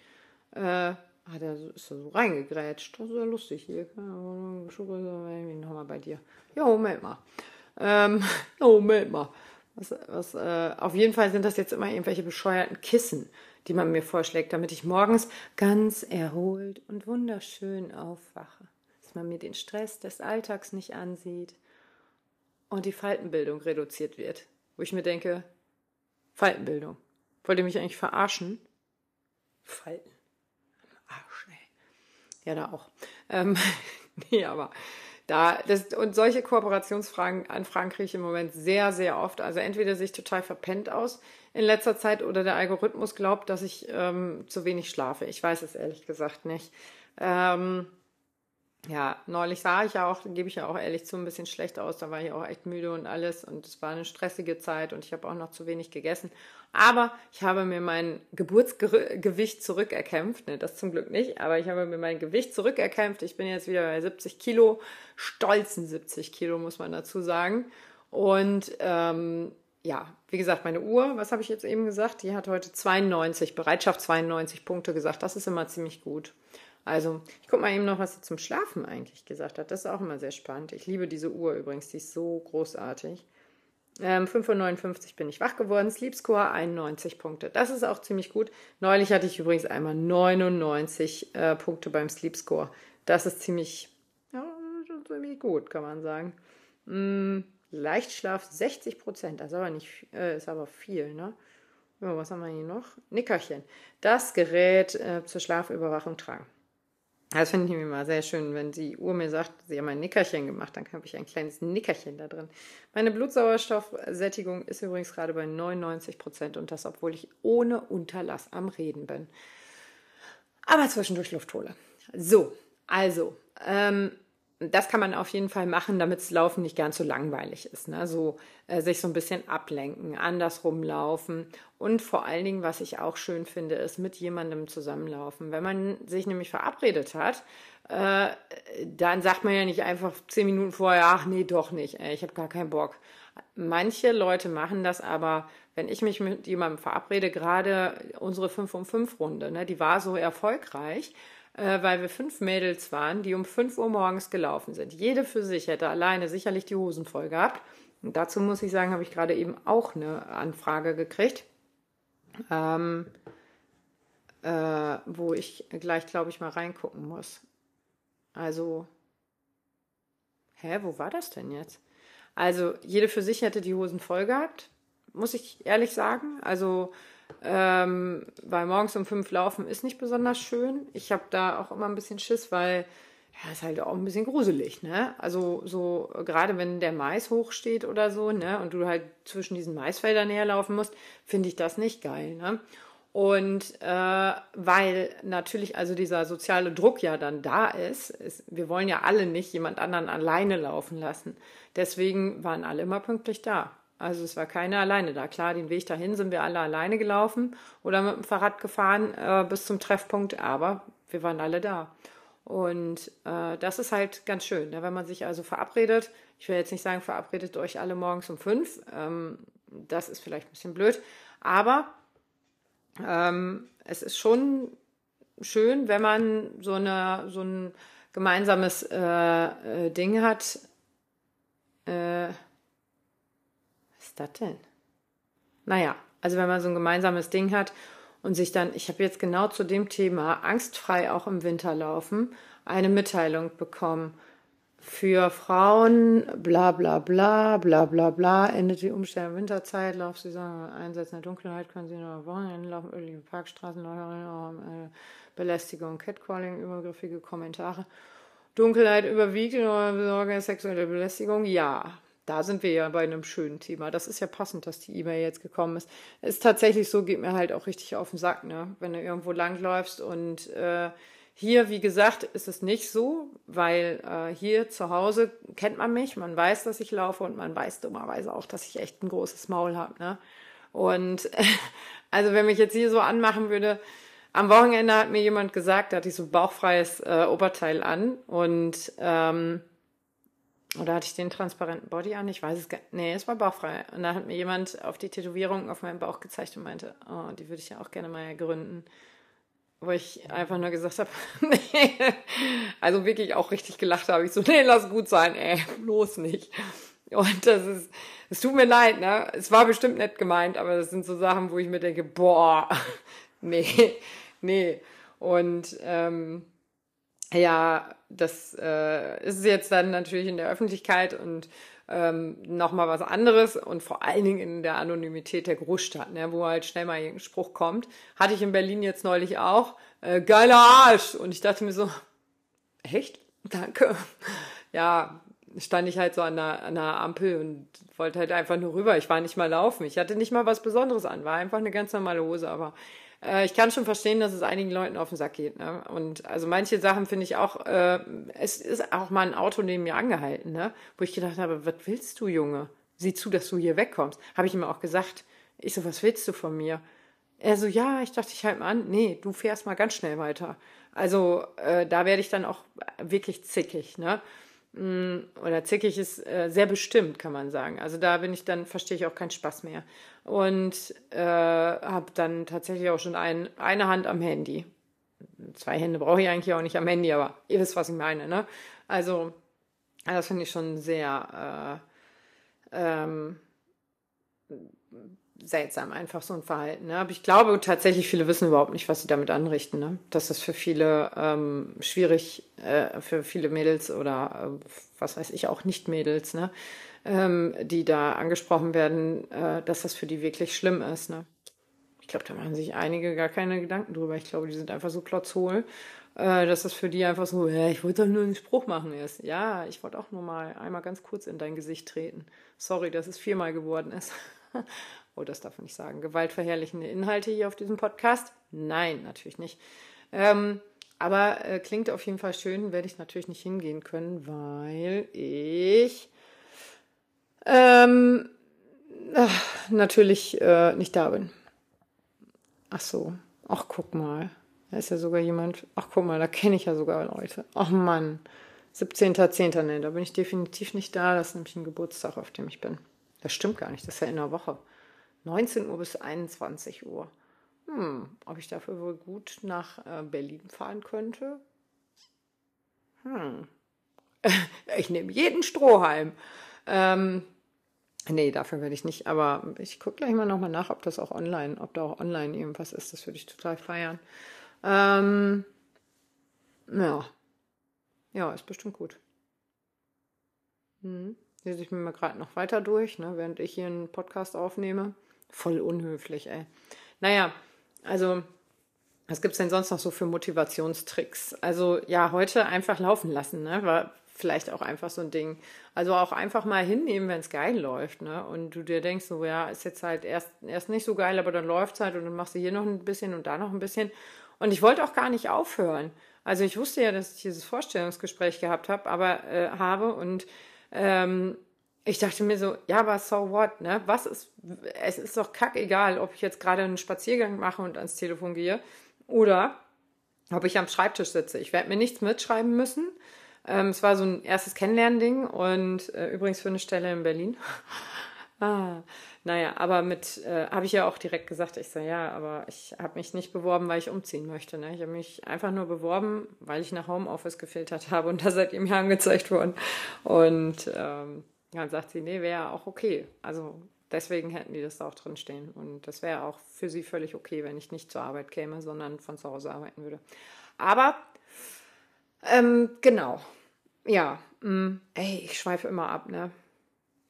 Äh, Ah, der ist so reingegrätscht. Das ist ja lustig hier. Nochmal bei dir. Ja, Moment mal. Ähm, ja, Moment mal. Was, was, äh, auf jeden Fall sind das jetzt immer irgendwelche bescheuerten Kissen, die man mir vorschlägt, damit ich morgens ganz erholt und wunderschön aufwache. Dass man mir den Stress des Alltags nicht ansieht und die Faltenbildung reduziert wird. Wo ich mir denke, Faltenbildung. Wollt ihr mich eigentlich verarschen? Falten. Ja, da auch. Ähm, nee, aber da, das, und solche Kooperationsfragen, Anfragen kriege ich im Moment sehr, sehr oft. Also entweder sehe ich total verpennt aus in letzter Zeit oder der Algorithmus glaubt, dass ich ähm, zu wenig schlafe. Ich weiß es ehrlich gesagt nicht. Ähm, ja, neulich sah ich ja auch, gebe ich ja auch ehrlich zu, ein bisschen schlecht aus. Da war ich auch echt müde und alles. Und es war eine stressige Zeit und ich habe auch noch zu wenig gegessen. Aber ich habe mir mein Geburtsgewicht zurückerkämpft. Ne, das zum Glück nicht, aber ich habe mir mein Gewicht zurückerkämpft. Ich bin jetzt wieder bei 70 Kilo, stolzen 70 Kilo, muss man dazu sagen. Und ähm, ja, wie gesagt, meine Uhr, was habe ich jetzt eben gesagt? Die hat heute 92, Bereitschaft 92 Punkte gesagt. Das ist immer ziemlich gut. Also, ich gucke mal eben noch, was sie zum Schlafen eigentlich gesagt hat. Das ist auch immer sehr spannend. Ich liebe diese Uhr übrigens, die ist so großartig. Ähm, 5.59 Uhr bin ich wach geworden. Sleep Score 91 Punkte. Das ist auch ziemlich gut. Neulich hatte ich übrigens einmal 99 äh, Punkte beim Sleep Score. Das ist ziemlich, ja, ziemlich gut, kann man sagen. Hm, Leichtschlaf 60 Prozent. Das ist aber, nicht, äh, ist aber viel, ne? Ja, was haben wir hier noch? Nickerchen. Das Gerät äh, zur Schlafüberwachung tragen. Das finde ich immer sehr schön, wenn die Uhr mir sagt, sie haben ein Nickerchen gemacht, dann habe ich ein kleines Nickerchen da drin. Meine Blutsauerstoffsättigung ist übrigens gerade bei 99 Prozent und das, obwohl ich ohne Unterlass am Reden bin. Aber zwischendurch Luft hole. so, also, ähm, das kann man auf jeden Fall machen, damit das Laufen nicht ganz so langweilig ist. Ne? So äh, sich so ein bisschen ablenken, andersrum laufen und vor allen Dingen, was ich auch schön finde, ist mit jemandem zusammenlaufen. Wenn man sich nämlich verabredet hat, äh, dann sagt man ja nicht einfach zehn Minuten vorher, ach nee, doch nicht, ey, ich habe gar keinen Bock. Manche Leute machen das aber, wenn ich mich mit jemandem verabrede, gerade unsere 5 um 5 Runde, ne, die war so erfolgreich, äh, weil wir fünf Mädels waren, die um 5 Uhr morgens gelaufen sind. Jede für sich hätte alleine sicherlich die Hosen voll gehabt. Und dazu muss ich sagen, habe ich gerade eben auch eine Anfrage gekriegt, ähm, äh, wo ich gleich, glaube ich, mal reingucken muss. Also, hä, wo war das denn jetzt? Also, jede für sich hätte die Hosen voll gehabt, muss ich ehrlich sagen. Also, ähm, weil morgens um fünf laufen ist nicht besonders schön. Ich habe da auch immer ein bisschen Schiss, weil ja, ist halt auch ein bisschen gruselig, ne? Also so gerade wenn der Mais hochsteht oder so, ne, und du halt zwischen diesen Maisfeldern herlaufen musst, finde ich das nicht geil, ne? Und äh, weil natürlich also dieser soziale Druck ja dann da ist, ist, wir wollen ja alle nicht jemand anderen alleine laufen lassen. Deswegen waren alle immer pünktlich da. Also es war keiner alleine da. Klar, den Weg dahin sind wir alle alleine gelaufen oder mit dem Fahrrad gefahren äh, bis zum Treffpunkt, aber wir waren alle da. Und äh, das ist halt ganz schön, ne? wenn man sich also verabredet. Ich will jetzt nicht sagen, verabredet euch alle morgens um fünf. Ähm, das ist vielleicht ein bisschen blöd. Aber ähm, es ist schon schön, wenn man so, eine, so ein gemeinsames äh, äh Ding hat. Äh, ist das denn? Naja, also wenn man so ein gemeinsames Ding hat und sich dann, ich habe jetzt genau zu dem Thema angstfrei auch im Winter laufen, eine Mitteilung bekommen. Für Frauen, bla bla bla, bla bla bla, endet die Umstellung Winterzeit, Laufsaison, Einsatz in der Dunkelheit, können Sie nur Wochenende laufen, ölige Parkstraßen, äh, Belästigung, Catcalling, übergriffige Kommentare. Dunkelheit überwiegt in eurer Besorge sexuelle Belästigung? Ja da sind wir ja bei einem schönen Thema. Das ist ja passend, dass die E-Mail jetzt gekommen ist. Ist tatsächlich so, geht mir halt auch richtig auf den Sack, ne? Wenn du irgendwo langläufst und äh, hier, wie gesagt, ist es nicht so, weil äh, hier zu Hause kennt man mich, man weiß, dass ich laufe und man weiß dummerweise auch, dass ich echt ein großes Maul habe, ne? Und also wenn mich jetzt hier so anmachen würde, am Wochenende hat mir jemand gesagt, da hatte ich so bauchfreies äh, Oberteil an und ähm, oder hatte ich den transparenten Body an? Ich weiß es gar nicht. Nee, es war bauchfrei. Und da hat mir jemand auf die Tätowierung auf meinem Bauch gezeigt und meinte, oh, die würde ich ja auch gerne mal gründen. Wo ich einfach nur gesagt habe, nee. Also wirklich auch richtig gelacht habe. Ich so, nee, lass gut sein, ey, bloß nicht. Und das ist, es tut mir leid, ne? Es war bestimmt nett gemeint, aber das sind so Sachen, wo ich mir denke, boah, nee, nee. Und ähm, ja, das äh, ist jetzt dann natürlich in der Öffentlichkeit und ähm, nochmal was anderes und vor allen Dingen in der Anonymität der Großstadt, ne, wo halt schnell mal irgendein Spruch kommt. Hatte ich in Berlin jetzt neulich auch. Äh, geiler Arsch! Und ich dachte mir so, echt? Danke. Ja, stand ich halt so an der, an der Ampel und wollte halt einfach nur rüber. Ich war nicht mal laufen. Ich hatte nicht mal was Besonderes an. War einfach eine ganz normale Hose, aber äh, ich kann schon verstehen, dass es einigen Leuten auf den Sack geht. Ne? Und also manche Sachen finde ich auch, äh, es ist auch mal ein Auto neben mir angehalten, ne? wo ich gedacht habe, was willst du, Junge? Sieh zu, dass du hier wegkommst. Habe ich ihm auch gesagt. Ich so, was willst du von mir? Er so, ja, ich dachte, ich halte mal an. Nee, du fährst mal ganz schnell weiter. Also äh, da werde ich dann auch wirklich zickig, ne? Mm, oder zickig ist äh, sehr bestimmt, kann man sagen. Also da bin ich dann, verstehe ich auch keinen Spaß mehr. Und äh, habe dann tatsächlich auch schon ein, eine Hand am Handy. Zwei Hände brauche ich eigentlich auch nicht am Handy, aber ihr wisst, was ich meine, ne? Also, das finde ich schon sehr äh, ähm, seltsam, einfach so ein Verhalten. Ne? Aber ich glaube tatsächlich, viele wissen überhaupt nicht, was sie damit anrichten. Ne? Dass das für viele ähm, schwierig, äh, für viele Mädels oder äh, was weiß ich auch nicht Mädels, ne? Ähm, die da angesprochen werden, äh, dass das für die wirklich schlimm ist. Ne? Ich glaube, da machen sich einige gar keine Gedanken drüber. Ich glaube, die sind einfach so klotzhohl, äh, dass das für die einfach so, ja, ich wollte doch nur einen Spruch machen ist. Ja, ich wollte auch nur mal einmal ganz kurz in dein Gesicht treten. Sorry, dass es viermal geworden ist. oh, das darf man nicht sagen, gewaltverherrlichende Inhalte hier auf diesem Podcast? Nein, natürlich nicht. Ähm, Aber äh, klingt auf jeden Fall schön, werde ich natürlich nicht hingehen können, weil ich ähm, ach, natürlich äh, nicht da bin. Ach so, ach guck mal, da ist ja sogar jemand, ach guck mal, da kenne ich ja sogar Leute. Ach Mann, 17.10. Ne, da bin ich definitiv nicht da, das ist nämlich ein Geburtstag, auf dem ich bin. Das stimmt gar nicht, das ist ja in der Woche. 19 Uhr bis 21 Uhr. Hm, ob ich dafür wohl gut nach äh, Berlin fahren könnte? Hm. ich nehme jeden Strohhalm. Ähm, nee, dafür werde ich nicht. Aber ich gucke gleich mal nochmal nach, ob das auch online, ob da auch online irgendwas ist. Das würde ich total feiern. Ähm, ja. Ja, ist bestimmt gut. Hm. Lese ich mir mal gerade noch weiter durch, ne, während ich hier einen Podcast aufnehme. Voll unhöflich, ey. Naja, also, was gibt es denn sonst noch so für Motivationstricks? Also, ja, heute einfach laufen lassen, ne? Vielleicht auch einfach so ein Ding. Also auch einfach mal hinnehmen, wenn es geil läuft, ne? Und du dir denkst, so, ja, ist jetzt halt erst, erst nicht so geil, aber dann läuft es halt und dann machst du hier noch ein bisschen und da noch ein bisschen. Und ich wollte auch gar nicht aufhören. Also ich wusste ja, dass ich dieses Vorstellungsgespräch gehabt habe, aber äh, habe und ähm, ich dachte mir so, ja, aber so what, ne? Was ist, es ist doch kackegal, ob ich jetzt gerade einen Spaziergang mache und ans Telefon gehe oder ob ich am Schreibtisch sitze. Ich werde mir nichts mitschreiben müssen. Ähm, es war so ein erstes Kennenlernding und äh, übrigens für eine Stelle in Berlin. ah, naja, aber mit, äh, habe ich ja auch direkt gesagt, ich sage, ja, aber ich habe mich nicht beworben, weil ich umziehen möchte. Ne? Ich habe mich einfach nur beworben, weil ich nach Homeoffice gefiltert habe und da seid ihr mir angezeigt worden. Und ähm, dann sagt sie, nee, wäre auch okay. Also deswegen hätten die das da auch drin stehen. Und das wäre auch für sie völlig okay, wenn ich nicht zur Arbeit käme, sondern von zu Hause arbeiten würde. Aber ähm, genau. Ja, mh, mm, ey, ich schweife immer ab, ne?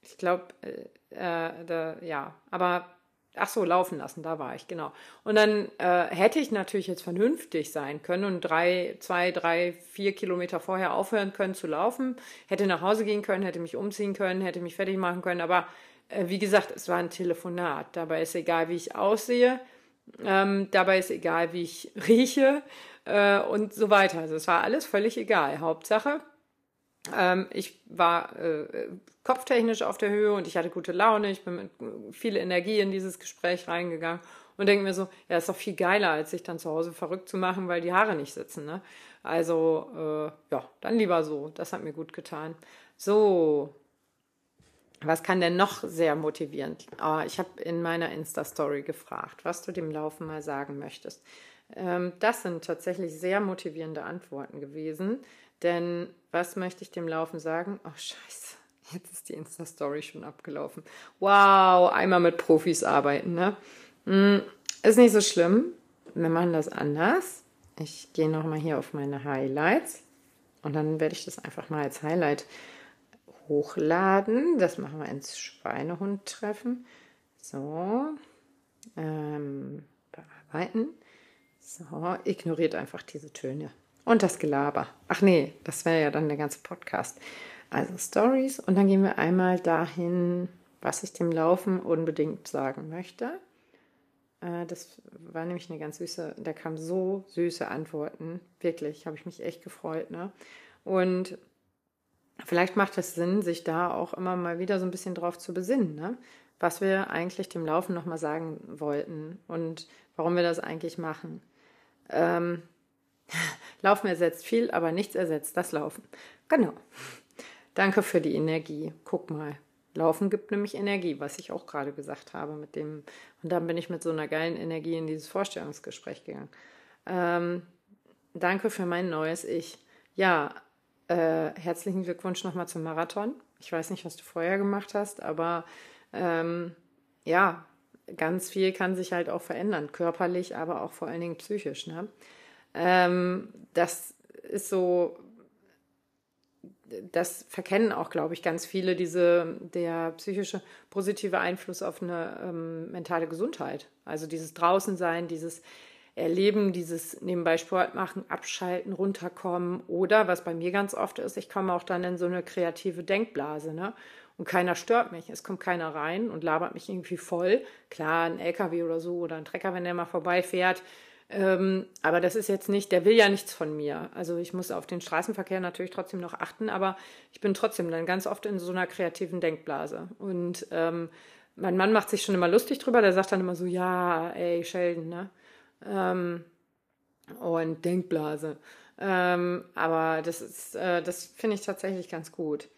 Ich glaube, äh, äh, ja, aber Ach so, laufen lassen, da war ich, genau. Und dann äh, hätte ich natürlich jetzt vernünftig sein können und drei, zwei, drei, vier Kilometer vorher aufhören können zu laufen, hätte nach Hause gehen können, hätte mich umziehen können, hätte mich fertig machen können. Aber äh, wie gesagt, es war ein Telefonat. Dabei ist egal, wie ich aussehe. Ähm, dabei ist egal, wie ich rieche äh, und so weiter. Also es war alles völlig egal. Hauptsache, ähm, ich war äh, kopftechnisch auf der Höhe und ich hatte gute Laune. Ich bin mit viel Energie in dieses Gespräch reingegangen und denke mir so, ja, ist doch viel geiler, als sich dann zu Hause verrückt zu machen, weil die Haare nicht sitzen. Ne? Also, äh, ja, dann lieber so. Das hat mir gut getan. So, was kann denn noch sehr motivierend? Oh, ich habe in meiner Insta-Story gefragt, was du dem Laufen mal sagen möchtest. Ähm, das sind tatsächlich sehr motivierende Antworten gewesen. Denn was möchte ich dem Laufen sagen? Oh, scheiße. Jetzt ist die Insta-Story schon abgelaufen. Wow, einmal mit Profis arbeiten, ne? Hm, ist nicht so schlimm. Wir machen das anders. Ich gehe nochmal hier auf meine Highlights und dann werde ich das einfach mal als Highlight hochladen. Das machen wir ins Schweinehund-Treffen. So. Ähm, bearbeiten. So, ignoriert einfach diese Töne. Und das Gelaber. Ach nee, das wäre ja dann der ganze Podcast. Also Stories und dann gehen wir einmal dahin, was ich dem Laufen unbedingt sagen möchte. Äh, das war nämlich eine ganz süße, da kamen so süße Antworten. Wirklich, habe ich mich echt gefreut. Ne? Und vielleicht macht es Sinn, sich da auch immer mal wieder so ein bisschen drauf zu besinnen, ne? was wir eigentlich dem Laufen nochmal sagen wollten und warum wir das eigentlich machen. Ähm, Laufen ersetzt viel, aber nichts ersetzt das Laufen. Genau. Danke für die Energie. Guck mal. Laufen gibt nämlich Energie, was ich auch gerade gesagt habe mit dem. Und dann bin ich mit so einer geilen Energie in dieses Vorstellungsgespräch gegangen. Ähm, danke für mein neues Ich. Ja, äh, herzlichen Glückwunsch nochmal zum Marathon. Ich weiß nicht, was du vorher gemacht hast, aber ähm, ja, ganz viel kann sich halt auch verändern, körperlich, aber auch vor allen Dingen psychisch. Ne? Ähm, das ist so, das verkennen auch, glaube ich, ganz viele, diese, der psychische positive Einfluss auf eine ähm, mentale Gesundheit. Also dieses Draußensein, dieses Erleben, dieses nebenbei Sport machen, abschalten, runterkommen oder, was bei mir ganz oft ist, ich komme auch dann in so eine kreative Denkblase, ne? Und keiner stört mich. Es kommt keiner rein und labert mich irgendwie voll. Klar, ein LKW oder so oder ein Trecker, wenn der mal vorbeifährt, Ähm, aber das ist jetzt nicht, der will ja nichts von mir. Also ich muss auf den Straßenverkehr natürlich trotzdem noch achten, aber ich bin trotzdem dann ganz oft in so einer kreativen Denkblase. Und ähm, mein Mann macht sich schon immer lustig drüber, der sagt dann immer so, ja, ey, Sheldon, ne? Ähm, und Denkblase. Ähm, aber das ist, äh, das finde ich tatsächlich ganz gut.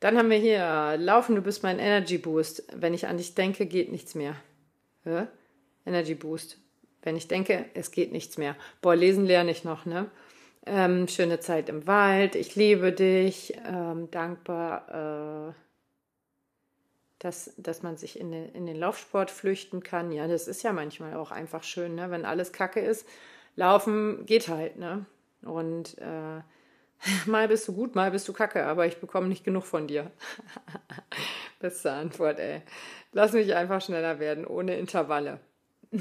Dann haben wir hier, Laufen, du bist mein Energy Boost. Wenn ich an dich denke, geht nichts mehr. Ja? Energy Boost. Wenn ich denke, es geht nichts mehr. Boah, lesen lerne ich noch, ne? Ähm, schöne Zeit im Wald, ich liebe dich, ähm, dankbar, äh, dass, dass man sich in den, in den Laufsport flüchten kann. Ja, das ist ja manchmal auch einfach schön, ne? wenn alles kacke ist. Laufen geht halt, ne? Und äh, mal bist du gut, mal bist du kacke, aber ich bekomme nicht genug von dir. Beste Antwort, ey. Lass mich einfach schneller werden, ohne Intervalle.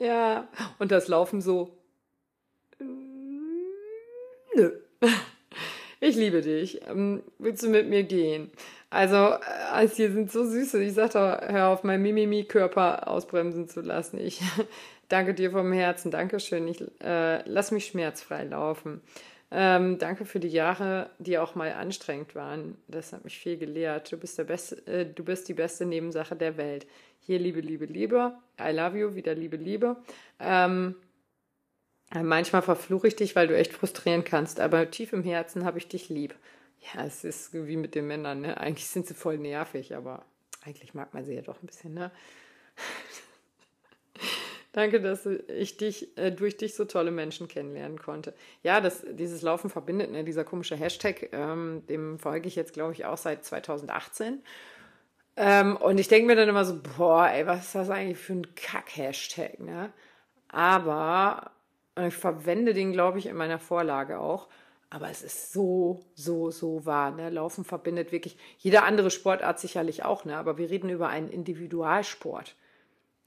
ja, und das Laufen so. Nö. Ich liebe dich. Ähm, willst du mit mir gehen? Also, äh, hier sind so süße. Ich sag doch, hör auf, mein Mimimi-Körper ausbremsen zu lassen. Ich danke dir vom Herzen. Dankeschön. Ich äh, lass mich schmerzfrei laufen. Ähm, danke für die Jahre, die auch mal anstrengend waren. Das hat mich viel gelehrt. Du bist, der beste, äh, du bist die beste Nebensache der Welt. Hier Liebe, Liebe, Liebe. I love you. Wieder Liebe, Liebe. Ähm, manchmal verfluche ich dich, weil du echt frustrieren kannst, aber tief im Herzen habe ich dich lieb. Ja, es ist wie mit den Männern. Ne? Eigentlich sind sie voll nervig, aber eigentlich mag man sie ja doch ein bisschen. Ne? Danke, dass ich dich äh, durch dich so tolle Menschen kennenlernen konnte. Ja, das, dieses Laufen verbindet, ne, dieser komische Hashtag, ähm, dem folge ich jetzt, glaube ich, auch seit 2018. Ähm, und ich denke mir dann immer so, boah, ey, was ist das eigentlich für ein Kack-Hashtag, ne? Aber ich verwende den, glaube ich, in meiner Vorlage auch. Aber es ist so, so, so wahr. Ne? Laufen verbindet wirklich jede andere Sportart sicherlich auch, ne? aber wir reden über einen Individualsport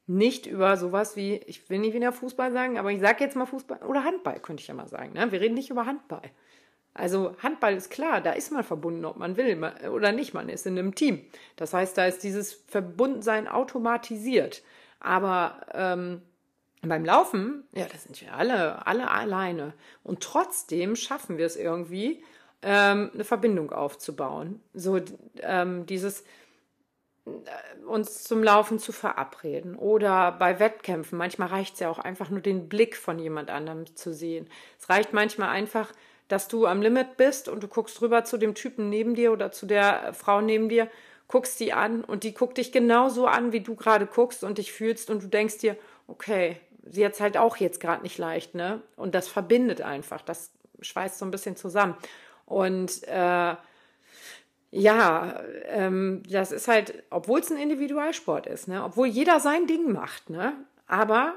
nicht über sowas wie, ich will nicht wieder Fußball sagen, aber ich sage jetzt mal Fußball oder Handball, könnte ich ja mal sagen. Ne? Wir reden nicht über Handball. Also Handball ist klar, da ist man verbunden, ob man will oder nicht. Man ist in einem Team. Das heißt, da ist dieses Verbundensein automatisiert. Aber ähm, beim Laufen, ja, da sind wir alle, alle alleine. Und trotzdem schaffen wir es irgendwie, ähm, eine Verbindung aufzubauen. So ähm, dieses, uns zum Laufen zu verabreden oder bei Wettkämpfen. Manchmal reicht es ja auch einfach nur den Blick von jemand anderem zu sehen. Es reicht manchmal einfach, dass du am Limit bist und du guckst rüber zu dem Typen neben dir oder zu der Frau neben dir, guckst die an und die guckt dich genauso an, wie du gerade guckst und dich fühlst und du denkst dir, okay, sie hat es halt auch jetzt gerade nicht leicht, ne? Und das verbindet einfach, das schweißt so ein bisschen zusammen. Und äh, ja, ähm, das ist halt, obwohl es ein Individualsport ist, ne? obwohl jeder sein Ding macht, ne? aber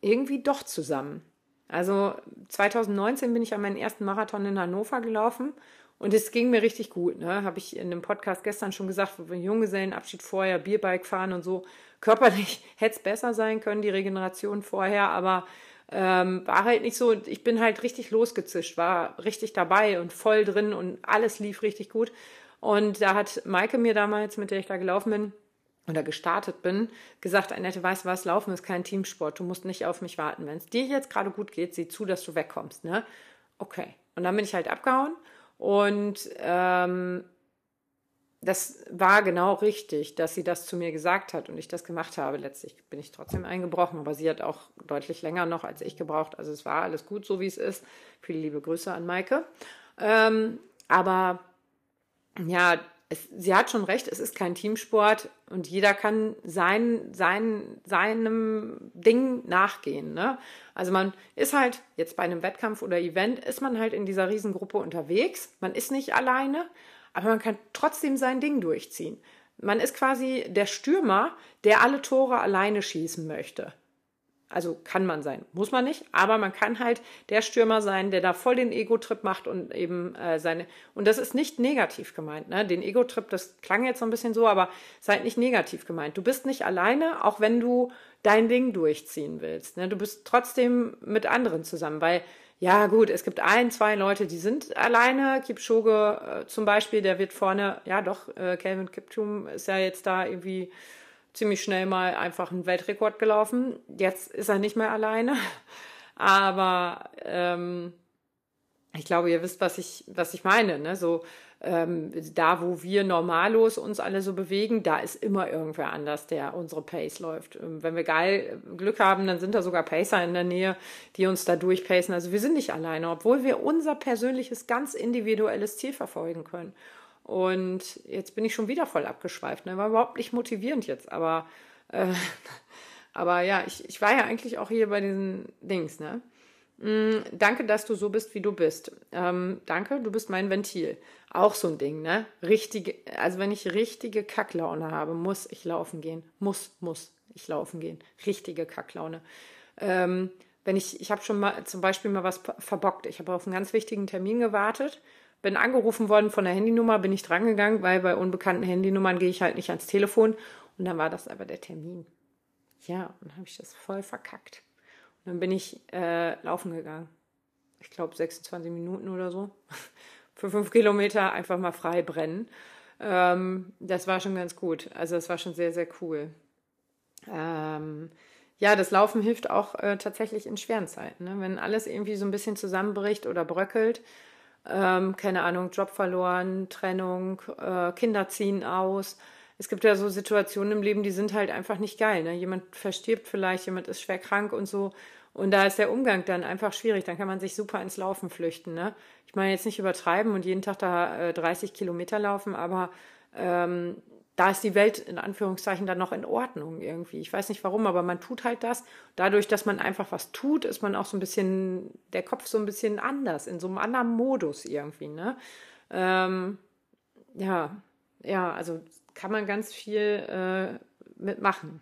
irgendwie doch zusammen. Also 2019 bin ich an meinen ersten Marathon in Hannover gelaufen und es ging mir richtig gut. Ne? Habe ich in dem Podcast gestern schon gesagt, Junggesellenabschied vorher, Bierbike fahren und so. Körperlich hätte es besser sein können, die Regeneration vorher, aber ähm, war halt nicht so. Ich bin halt richtig losgezischt, war richtig dabei und voll drin und alles lief richtig gut. Und da hat Maike mir damals, mit der ich da gelaufen bin, oder gestartet bin, gesagt, Annette, weißt du was, Laufen ist kein Teamsport, du musst nicht auf mich warten. Wenn es dir jetzt gerade gut geht, sieh zu, dass du wegkommst. Ne? Okay. Und dann bin ich halt abgehauen und ähm, das war genau richtig, dass sie das zu mir gesagt hat und ich das gemacht habe. Letztlich bin ich trotzdem eingebrochen, aber sie hat auch deutlich länger noch als ich gebraucht. Also es war alles gut, so wie es ist. Viele liebe Grüße an Maike. Ähm, aber ja, es, sie hat schon recht, es ist kein Teamsport und jeder kann sein, sein, seinem Ding nachgehen. Ne? Also man ist halt jetzt bei einem Wettkampf oder Event, ist man halt in dieser Riesengruppe unterwegs. Man ist nicht alleine, aber man kann trotzdem sein Ding durchziehen. Man ist quasi der Stürmer, der alle Tore alleine schießen möchte. Also kann man sein, muss man nicht, aber man kann halt der Stürmer sein, der da voll den Ego-Trip macht und eben äh, seine. Und das ist nicht negativ gemeint, ne? Den Ego-Trip, das klang jetzt so ein bisschen so, aber seid nicht negativ gemeint. Du bist nicht alleine, auch wenn du dein Ding durchziehen willst. Ne? Du bist trotzdem mit anderen zusammen, weil ja gut, es gibt ein, zwei Leute, die sind alleine. Kipchoge äh, zum Beispiel, der wird vorne, ja doch, äh, Calvin Kiptum ist ja jetzt da irgendwie ziemlich schnell mal einfach einen Weltrekord gelaufen. Jetzt ist er nicht mehr alleine. Aber ähm, ich glaube, ihr wisst, was ich, was ich meine. Ne? So, ähm, da, wo wir normallos uns alle so bewegen, da ist immer irgendwer anders, der unsere Pace läuft. Ähm, wenn wir geil Glück haben, dann sind da sogar Pacer in der Nähe, die uns da durchpacen. Also wir sind nicht alleine, obwohl wir unser persönliches, ganz individuelles Ziel verfolgen können. Und jetzt bin ich schon wieder voll abgeschweift. Ne? War überhaupt nicht motivierend jetzt, aber, äh, aber ja, ich, ich war ja eigentlich auch hier bei diesen Dings, ne? Mm, danke, dass du so bist, wie du bist. Ähm, danke, du bist mein Ventil. Auch so ein Ding, ne? Richtige, also wenn ich richtige Kacklaune habe, muss ich laufen gehen. Muss, muss ich laufen gehen. Richtige Kacklaune. Ähm, wenn ich, ich habe schon mal zum Beispiel mal was verbockt. Ich habe auf einen ganz wichtigen Termin gewartet, bin angerufen worden von der Handynummer, bin ich drangegangen, weil bei unbekannten Handynummern gehe ich halt nicht ans Telefon. Und dann war das aber der Termin. Ja, und dann habe ich das voll verkackt. Dann bin ich äh, laufen gegangen. Ich glaube 26 Minuten oder so. Für fünf Kilometer einfach mal frei brennen. Ähm, das war schon ganz gut. Also das war schon sehr, sehr cool. Ähm, ja, das Laufen hilft auch äh, tatsächlich in schweren Zeiten. Ne? Wenn alles irgendwie so ein bisschen zusammenbricht oder bröckelt, ähm, keine Ahnung, Job verloren, Trennung, äh, Kinder ziehen aus. Es gibt ja so Situationen im Leben, die sind halt einfach nicht geil. Ne? Jemand verstirbt vielleicht, jemand ist schwer krank und so. Und da ist der Umgang dann einfach schwierig. Dann kann man sich super ins Laufen flüchten. Ne? Ich meine jetzt nicht übertreiben und jeden Tag da äh, 30 Kilometer laufen, aber ähm, da ist die Welt in Anführungszeichen dann noch in Ordnung irgendwie. Ich weiß nicht warum, aber man tut halt das. Dadurch, dass man einfach was tut, ist man auch so ein bisschen, der Kopf so ein bisschen anders, in so einem anderen Modus irgendwie. Ne? Ähm, ja, ja, also kann man ganz viel äh, mitmachen.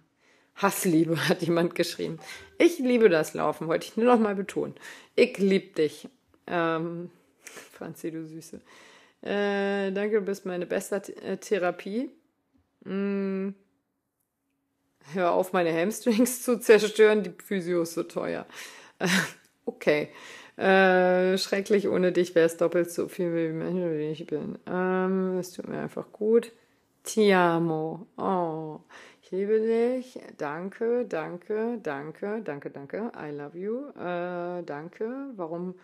Hassliebe, hat jemand geschrieben. Ich liebe das Laufen, wollte ich nur noch mal betonen. Ich liebe dich. Ähm, Franzi, du Süße. Äh, danke, du bist meine beste Therapie. Mm. Hör auf, meine Hamstrings zu zerstören, die Physio ist so teuer. Okay. Äh, schrecklich, ohne dich wäre es doppelt so viel, wie ich bin. Ähm, es tut mir einfach gut. Ti amo. Oh. Ich liebe dich. Danke, danke, danke, danke, danke. I love you. Äh, danke. Warum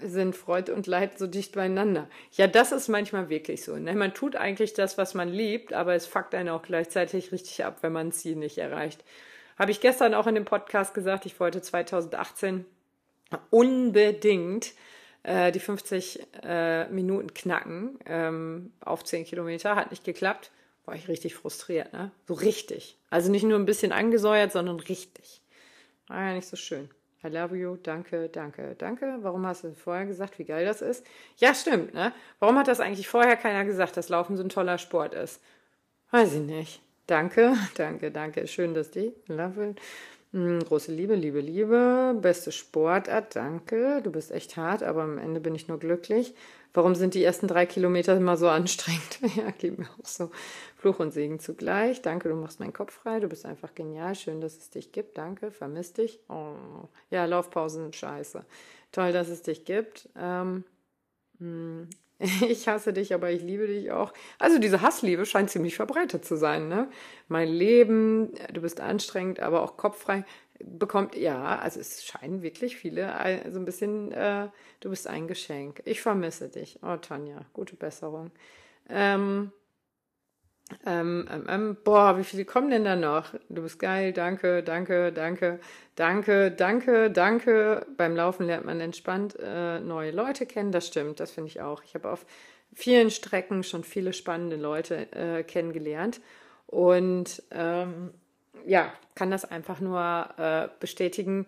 sind Freude und Leid so dicht beieinander? Ja, das ist manchmal wirklich so. Ne? Man tut eigentlich das, was man liebt, aber es fuckt einen auch gleichzeitig richtig ab, wenn man ein Ziel nicht erreicht. Habe ich gestern auch in dem Podcast gesagt, ich wollte 2018 unbedingt äh, die 50 äh, Minuten knacken ähm, auf 10 Kilometer. Hat nicht geklappt war ich richtig frustriert, ne? So richtig. Also nicht nur ein bisschen angesäuert, sondern richtig. War ja nicht so schön. I love you, danke, danke, danke. Warum hast du vorher gesagt, wie geil das ist? Ja, stimmt, ne? Warum hat das eigentlich vorher keiner gesagt, dass Laufen so ein toller Sport ist? Weiß ich nicht. Danke, danke, danke. Schön, dass die Love hm, große Liebe, Liebe, Liebe. Beste Sportart, danke. Du bist echt hart, aber am Ende bin ich nur glücklich. Warum sind die ersten drei Kilometer immer so anstrengend? ja, geht mir auch so. Fluch und Segen zugleich. Danke, du machst meinen Kopf frei. Du bist einfach genial. Schön, dass es dich gibt. Danke, vermisst dich. Oh. Ja, Laufpausen scheiße. Toll, dass es dich gibt. Ähm, hm. ich hasse dich, aber ich liebe dich auch. Also diese Hassliebe scheint ziemlich verbreitet zu sein. Ne? Mein Leben, du bist anstrengend, aber auch kopffrei bekommt, ja, also es scheinen wirklich viele so also ein bisschen, äh, du bist ein Geschenk. Ich vermisse dich. Oh, Tanja, gute Besserung. Ähm, ähm, ähm, ähm, boah, wie viele kommen denn da noch? Du bist geil, danke, danke, danke, danke, danke, danke. Beim Laufen lernt man entspannt äh, neue Leute kennen, das stimmt, das finde ich auch. Ich habe auf vielen Strecken schon viele spannende Leute äh, kennengelernt und ähm, ja, kann das einfach nur äh, bestätigen.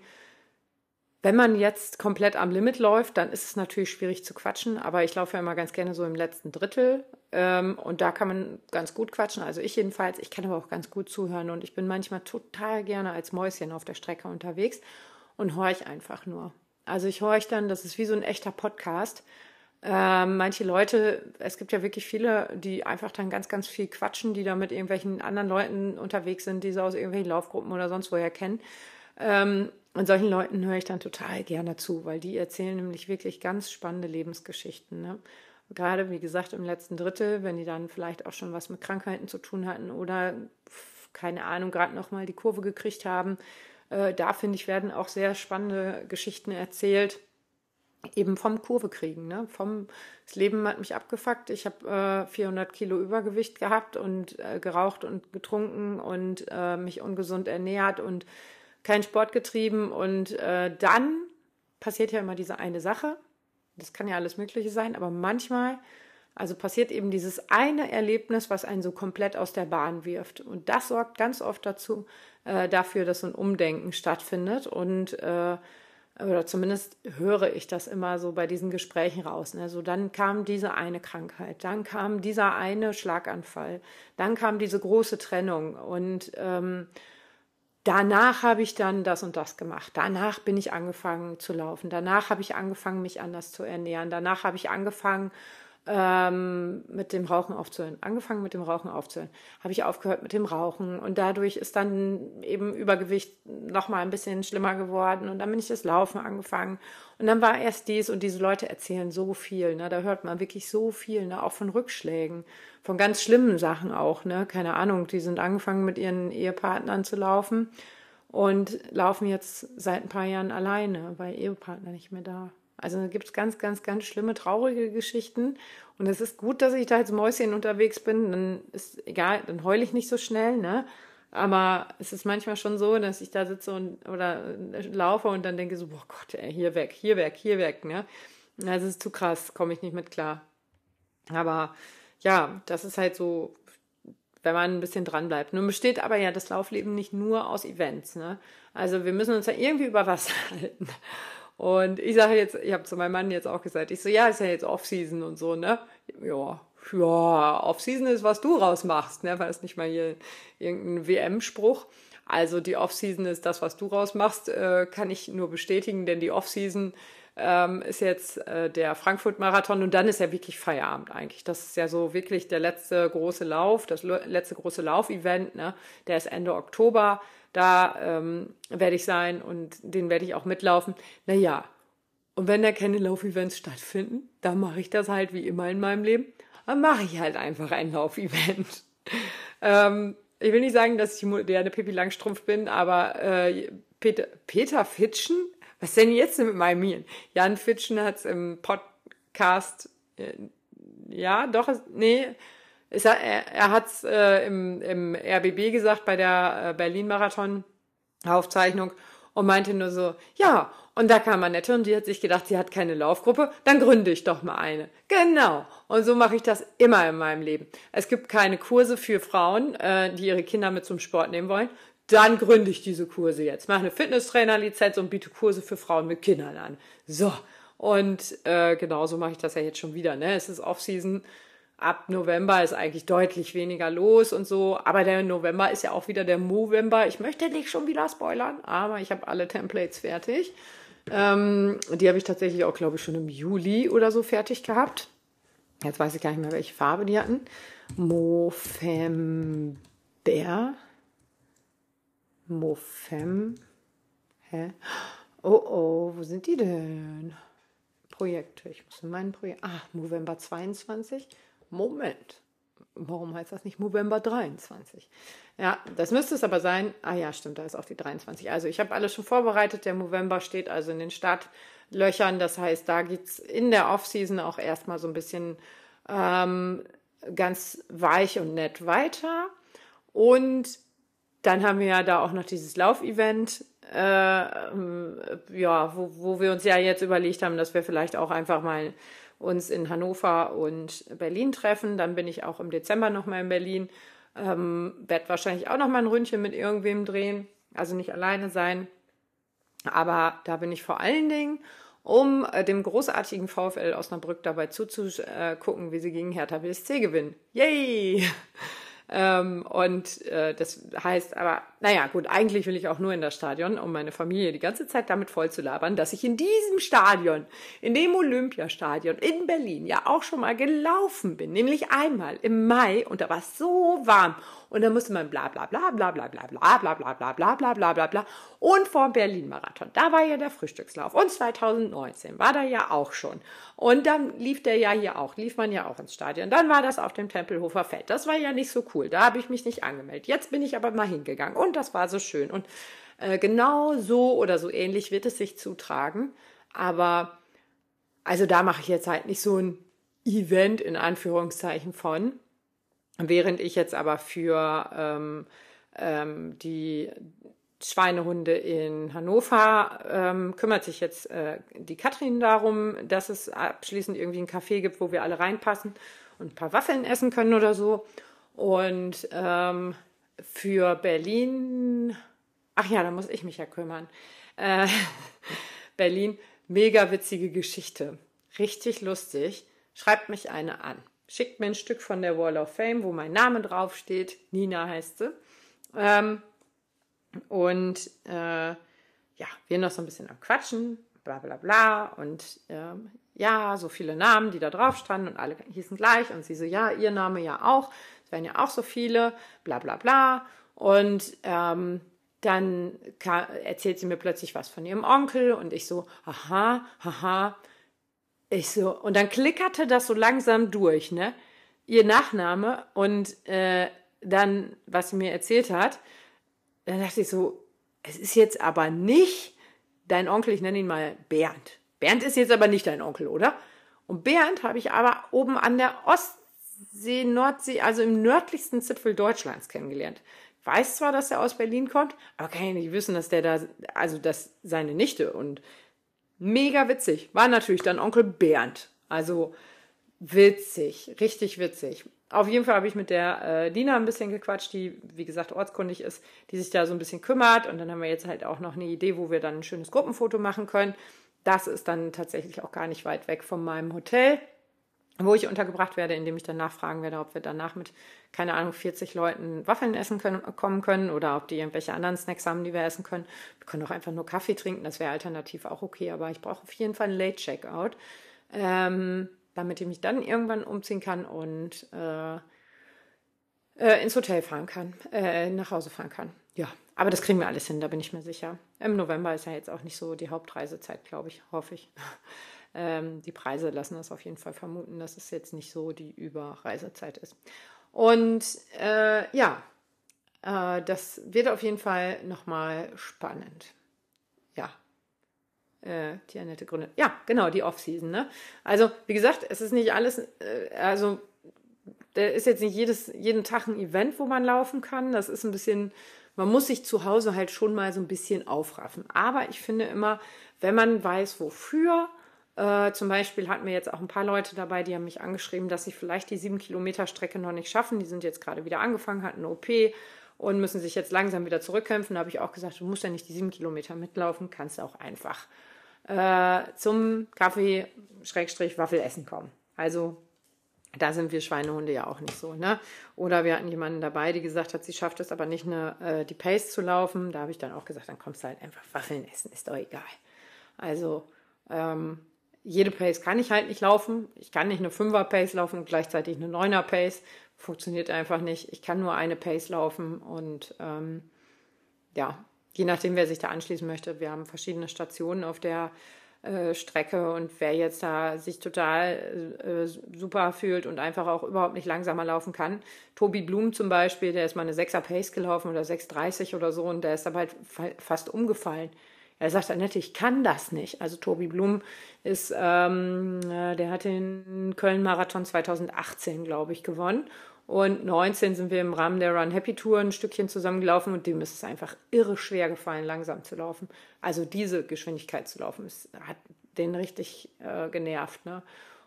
Wenn man jetzt komplett am Limit läuft, dann ist es natürlich schwierig zu quatschen, aber ich laufe ja immer ganz gerne so im letzten Drittel ähm, und da kann man ganz gut quatschen. Also ich jedenfalls, ich kann aber auch ganz gut zuhören und ich bin manchmal total gerne als Mäuschen auf der Strecke unterwegs und horch einfach nur. Also ich horch dann, das ist wie so ein echter Podcast ähm, manche Leute, es gibt ja wirklich viele, die einfach dann ganz, ganz viel quatschen, die da mit irgendwelchen anderen Leuten unterwegs sind, die sie aus irgendwelchen Laufgruppen oder sonst woher kennen. Ähm, und solchen Leuten höre ich dann total gerne zu, weil die erzählen nämlich wirklich ganz spannende Lebensgeschichten. Ne? Gerade, wie gesagt, im letzten Drittel, wenn die dann vielleicht auch schon was mit Krankheiten zu tun hatten oder keine Ahnung, gerade noch mal die Kurve gekriegt haben. Äh, da finde ich, werden auch sehr spannende Geschichten erzählt eben vom Kurve kriegen. Ne? Vom, das Leben hat mich abgefuckt. Ich habe äh, 400 Kilo Übergewicht gehabt und äh, geraucht und getrunken und äh, mich ungesund ernährt und keinen Sport getrieben. Und äh, dann passiert ja immer diese eine Sache. Das kann ja alles Mögliche sein, aber manchmal, also passiert eben dieses eine Erlebnis, was einen so komplett aus der Bahn wirft. Und das sorgt ganz oft dazu, äh, dafür, dass so ein Umdenken stattfindet und äh, oder zumindest höre ich das immer so bei diesen Gesprächen raus. Ne? So, dann kam diese eine Krankheit, dann kam dieser eine Schlaganfall, dann kam diese große Trennung und ähm, danach habe ich dann das und das gemacht. Danach bin ich angefangen zu laufen. Danach habe ich angefangen, mich anders zu ernähren. Danach habe ich angefangen, ähm, mit dem Rauchen aufzuhören. Angefangen mit dem Rauchen aufzuhören. Habe ich aufgehört mit dem Rauchen und dadurch ist dann eben Übergewicht noch mal ein bisschen schlimmer geworden und dann bin ich das Laufen angefangen und dann war erst dies und diese Leute erzählen so viel, ne? Da hört man wirklich so viel, ne? Auch von Rückschlägen, von ganz schlimmen Sachen auch, ne? Keine Ahnung, die sind angefangen mit ihren Ehepartnern zu laufen und laufen jetzt seit ein paar Jahren alleine, weil Ehepartner nicht mehr da. Also da gibt es ganz, ganz, ganz schlimme, traurige Geschichten. Und es ist gut, dass ich da als Mäuschen unterwegs bin. Dann ist egal, dann heule ich nicht so schnell, ne? Aber es ist manchmal schon so, dass ich da sitze und oder laufe und dann denke so, boah Gott, ey, hier weg, hier weg, hier weg, ne? Also ist zu krass, komme ich nicht mit klar. Aber ja, das ist halt so, wenn man ein bisschen dran bleibt. Nun besteht aber ja das Laufleben nicht nur aus Events, ne? Also wir müssen uns ja irgendwie über Wasser halten. Und ich sage jetzt, ich habe zu meinem Mann jetzt auch gesagt, ich so, ja, ist ja jetzt Off-Season und so, ne? Ja, ja, Off-Season ist, was du rausmachst, ne? Weil es nicht mal hier irgendein WM-Spruch. Also die Off-Season ist das, was du rausmachst, äh, kann ich nur bestätigen, denn die Off-Season ähm, ist jetzt äh, der Frankfurt-Marathon und dann ist ja wirklich Feierabend eigentlich. Das ist ja so wirklich der letzte große Lauf, das letzte große Laufevent, ne? Der ist Ende Oktober. Da ähm, werde ich sein und den werde ich auch mitlaufen. Naja, und wenn da keine Laufevents stattfinden, dann mache ich das halt wie immer in meinem Leben. Dann mache ich halt einfach ein Laufevent. ähm, ich will nicht sagen, dass ich moderne Pippi Langstrumpf bin, aber äh, Peter, Peter Fitschen? Was denn jetzt mit meinem Hirn? Jan Fitschen hat es im Podcast, äh, ja, doch, nee, ist er, er hat es äh, im, im RBB gesagt bei der äh, Berlin-Marathon-Aufzeichnung und meinte nur so, ja, und da kam Annette und die hat sich gedacht, sie hat keine Laufgruppe, dann gründe ich doch mal eine. Genau. Und so mache ich das immer in meinem Leben. Es gibt keine Kurse für Frauen, äh, die ihre Kinder mit zum Sport nehmen wollen. Dann gründe ich diese Kurse jetzt. Mache eine Fitnesstrainer-Lizenz und biete Kurse für Frauen mit Kindern an. So. Und äh, genauso mache ich das ja jetzt schon wieder. Ne? Es ist Off-Season ab November ist eigentlich deutlich weniger los und so. Aber der November ist ja auch wieder der Movember. Ich möchte nicht schon wieder spoilern, aber ich habe alle Templates fertig. Ähm, die habe ich tatsächlich auch, glaube ich, schon im Juli oder so fertig gehabt. Jetzt weiß ich gar nicht mehr, welche Farbe die hatten. Mofember. Mofem. Hä? Oh oh, wo sind die denn? Projekte. Ich muss in meinen Projekt. Ah, November 22. Moment, warum heißt das nicht November 23? Ja, das müsste es aber sein. Ah ja, stimmt, da ist auch die 23. Also ich habe alles schon vorbereitet. Der November steht also in den Startlöchern. Das heißt, da geht es in der Offseason auch erstmal so ein bisschen ähm, ganz weich und nett weiter. Und dann haben wir ja da auch noch dieses Laufevent, äh, ja, wo, wo wir uns ja jetzt überlegt haben, dass wir vielleicht auch einfach mal uns in Hannover und Berlin treffen. Dann bin ich auch im Dezember nochmal in Berlin. Ähm, werde wahrscheinlich auch nochmal ein Ründchen mit irgendwem drehen, also nicht alleine sein. Aber da bin ich vor allen Dingen, um äh, dem großartigen VfL Osnabrück dabei zuzugucken, wie sie gegen Hertha BSC gewinnen. Yay! Ähm, und äh, das heißt aber, naja, gut, eigentlich will ich auch nur in das Stadion, um meine Familie die ganze Zeit damit voll zu labern, dass ich in diesem Stadion, in dem Olympiastadion in Berlin ja auch schon mal gelaufen bin, nämlich einmal im Mai und da war es so warm und dann musste man bla bla bla bla bla bla bla bla bla bla bla bla bla bla bla und vor Berlin-Marathon, da war ja der Frühstückslauf und 2019 war da ja auch schon und dann lief der ja hier auch, lief man ja auch ins Stadion, dann war das auf dem Tempelhofer Feld, das war ja nicht so cool. Da habe ich mich nicht angemeldet. Jetzt bin ich aber mal hingegangen und das war so schön. Und äh, genau so oder so ähnlich wird es sich zutragen. Aber also da mache ich jetzt halt nicht so ein Event in Anführungszeichen von. Während ich jetzt aber für ähm, ähm, die Schweinehunde in Hannover ähm, kümmert sich jetzt äh, die Katrin darum, dass es abschließend irgendwie ein Café gibt, wo wir alle reinpassen und ein paar Waffeln essen können oder so. Und ähm, für Berlin, ach ja, da muss ich mich ja kümmern. Äh, Berlin, mega witzige Geschichte. Richtig lustig. Schreibt mich eine an. Schickt mir ein Stück von der Wall of Fame, wo mein Name draufsteht. Nina heißt sie. Ähm, und äh, ja, wir noch so ein bisschen am Quatschen, bla bla bla. Und ähm, ja, so viele Namen, die da drauf standen und alle hießen gleich. Und sie so, ja, ihr Name ja auch. Es wären ja auch so viele, bla bla bla. Und ähm, dann erzählt sie mir plötzlich was von ihrem Onkel und ich so, aha, haha. Ich so, und dann klickerte das so langsam durch, ne? Ihr Nachname und äh, dann, was sie mir erzählt hat, dann dachte ich so, es ist jetzt aber nicht dein Onkel, ich nenne ihn mal Bernd. Bernd ist jetzt aber nicht dein Onkel, oder? Und Bernd habe ich aber oben an der Ostsee, Nordsee, also im nördlichsten Zipfel Deutschlands kennengelernt. Weiß zwar, dass er aus Berlin kommt, aber kann ich nicht wissen, dass der da, also dass seine Nichte und mega witzig. War natürlich dann Onkel Bernd. Also witzig, richtig witzig. Auf jeden Fall habe ich mit der äh, Dina ein bisschen gequatscht, die, wie gesagt, ortskundig ist, die sich da so ein bisschen kümmert. Und dann haben wir jetzt halt auch noch eine Idee, wo wir dann ein schönes Gruppenfoto machen können. Das ist dann tatsächlich auch gar nicht weit weg von meinem Hotel, wo ich untergebracht werde, indem ich dann nachfragen werde, ob wir danach mit, keine Ahnung, 40 Leuten Waffeln essen können, kommen können oder ob die irgendwelche anderen Snacks haben, die wir essen können. Wir können auch einfach nur Kaffee trinken, das wäre alternativ auch okay, aber ich brauche auf jeden Fall einen Late-Checkout. Ähm, damit ich mich dann irgendwann umziehen kann und äh, äh, ins Hotel fahren kann, äh, nach Hause fahren kann. Ja, aber das kriegen wir alles hin, da bin ich mir sicher. Im November ist ja jetzt auch nicht so die Hauptreisezeit, glaube ich, hoffe ich. Ähm, die Preise lassen das auf jeden Fall vermuten, dass es jetzt nicht so die Überreisezeit ist. Und äh, ja, äh, das wird auf jeden Fall nochmal spannend. Ja, äh, die Annette gründet. Ja, genau, die Off-Season. Ne? Also, wie gesagt, es ist nicht alles, äh, also, da ist jetzt nicht jedes, jeden Tag ein Event, wo man laufen kann. Das ist ein bisschen, man muss sich zu Hause halt schon mal so ein bisschen aufraffen. Aber ich finde immer, wenn man weiß, wofür, äh, zum Beispiel hatten wir jetzt auch ein paar Leute dabei, die haben mich angeschrieben, dass sie vielleicht die sieben Kilometer Strecke noch nicht schaffen. Die sind jetzt gerade wieder angefangen, hatten eine OP und müssen sich jetzt langsam wieder zurückkämpfen. Da habe ich auch gesagt, du musst ja nicht die sieben Kilometer mitlaufen, kannst auch einfach äh, zum Kaffee Schrägstrich Waffelessen kommen. Also da sind wir Schweinehunde ja auch nicht so, ne? Oder wir hatten jemanden dabei, die gesagt hat, sie schafft es aber nicht, eine, äh, die Pace zu laufen. Da habe ich dann auch gesagt, dann kommst du halt einfach Waffeln essen, ist doch egal. Also ähm, jede Pace kann ich halt nicht laufen. Ich kann nicht eine Fünfer Pace laufen und gleichzeitig eine Neuner Pace. Funktioniert einfach nicht. Ich kann nur eine Pace laufen und ähm, ja, je nachdem, wer sich da anschließen möchte. Wir haben verschiedene Stationen auf der äh, Strecke und wer jetzt da sich total äh, super fühlt und einfach auch überhaupt nicht langsamer laufen kann. Tobi Blum zum Beispiel, der ist mal eine 6er Pace gelaufen oder 6,30 oder so und der ist dabei halt fast umgefallen. Er sagt, Annette, ich kann das nicht. Also Tobi Blum ist, ähm, äh, der hat den Köln-Marathon 2018, glaube ich, gewonnen und 19 sind wir im Rahmen der Run Happy Tour ein Stückchen zusammengelaufen und dem ist es einfach irre schwer gefallen, langsam zu laufen. Also diese Geschwindigkeit zu laufen, es hat den richtig äh, genervt. Ne?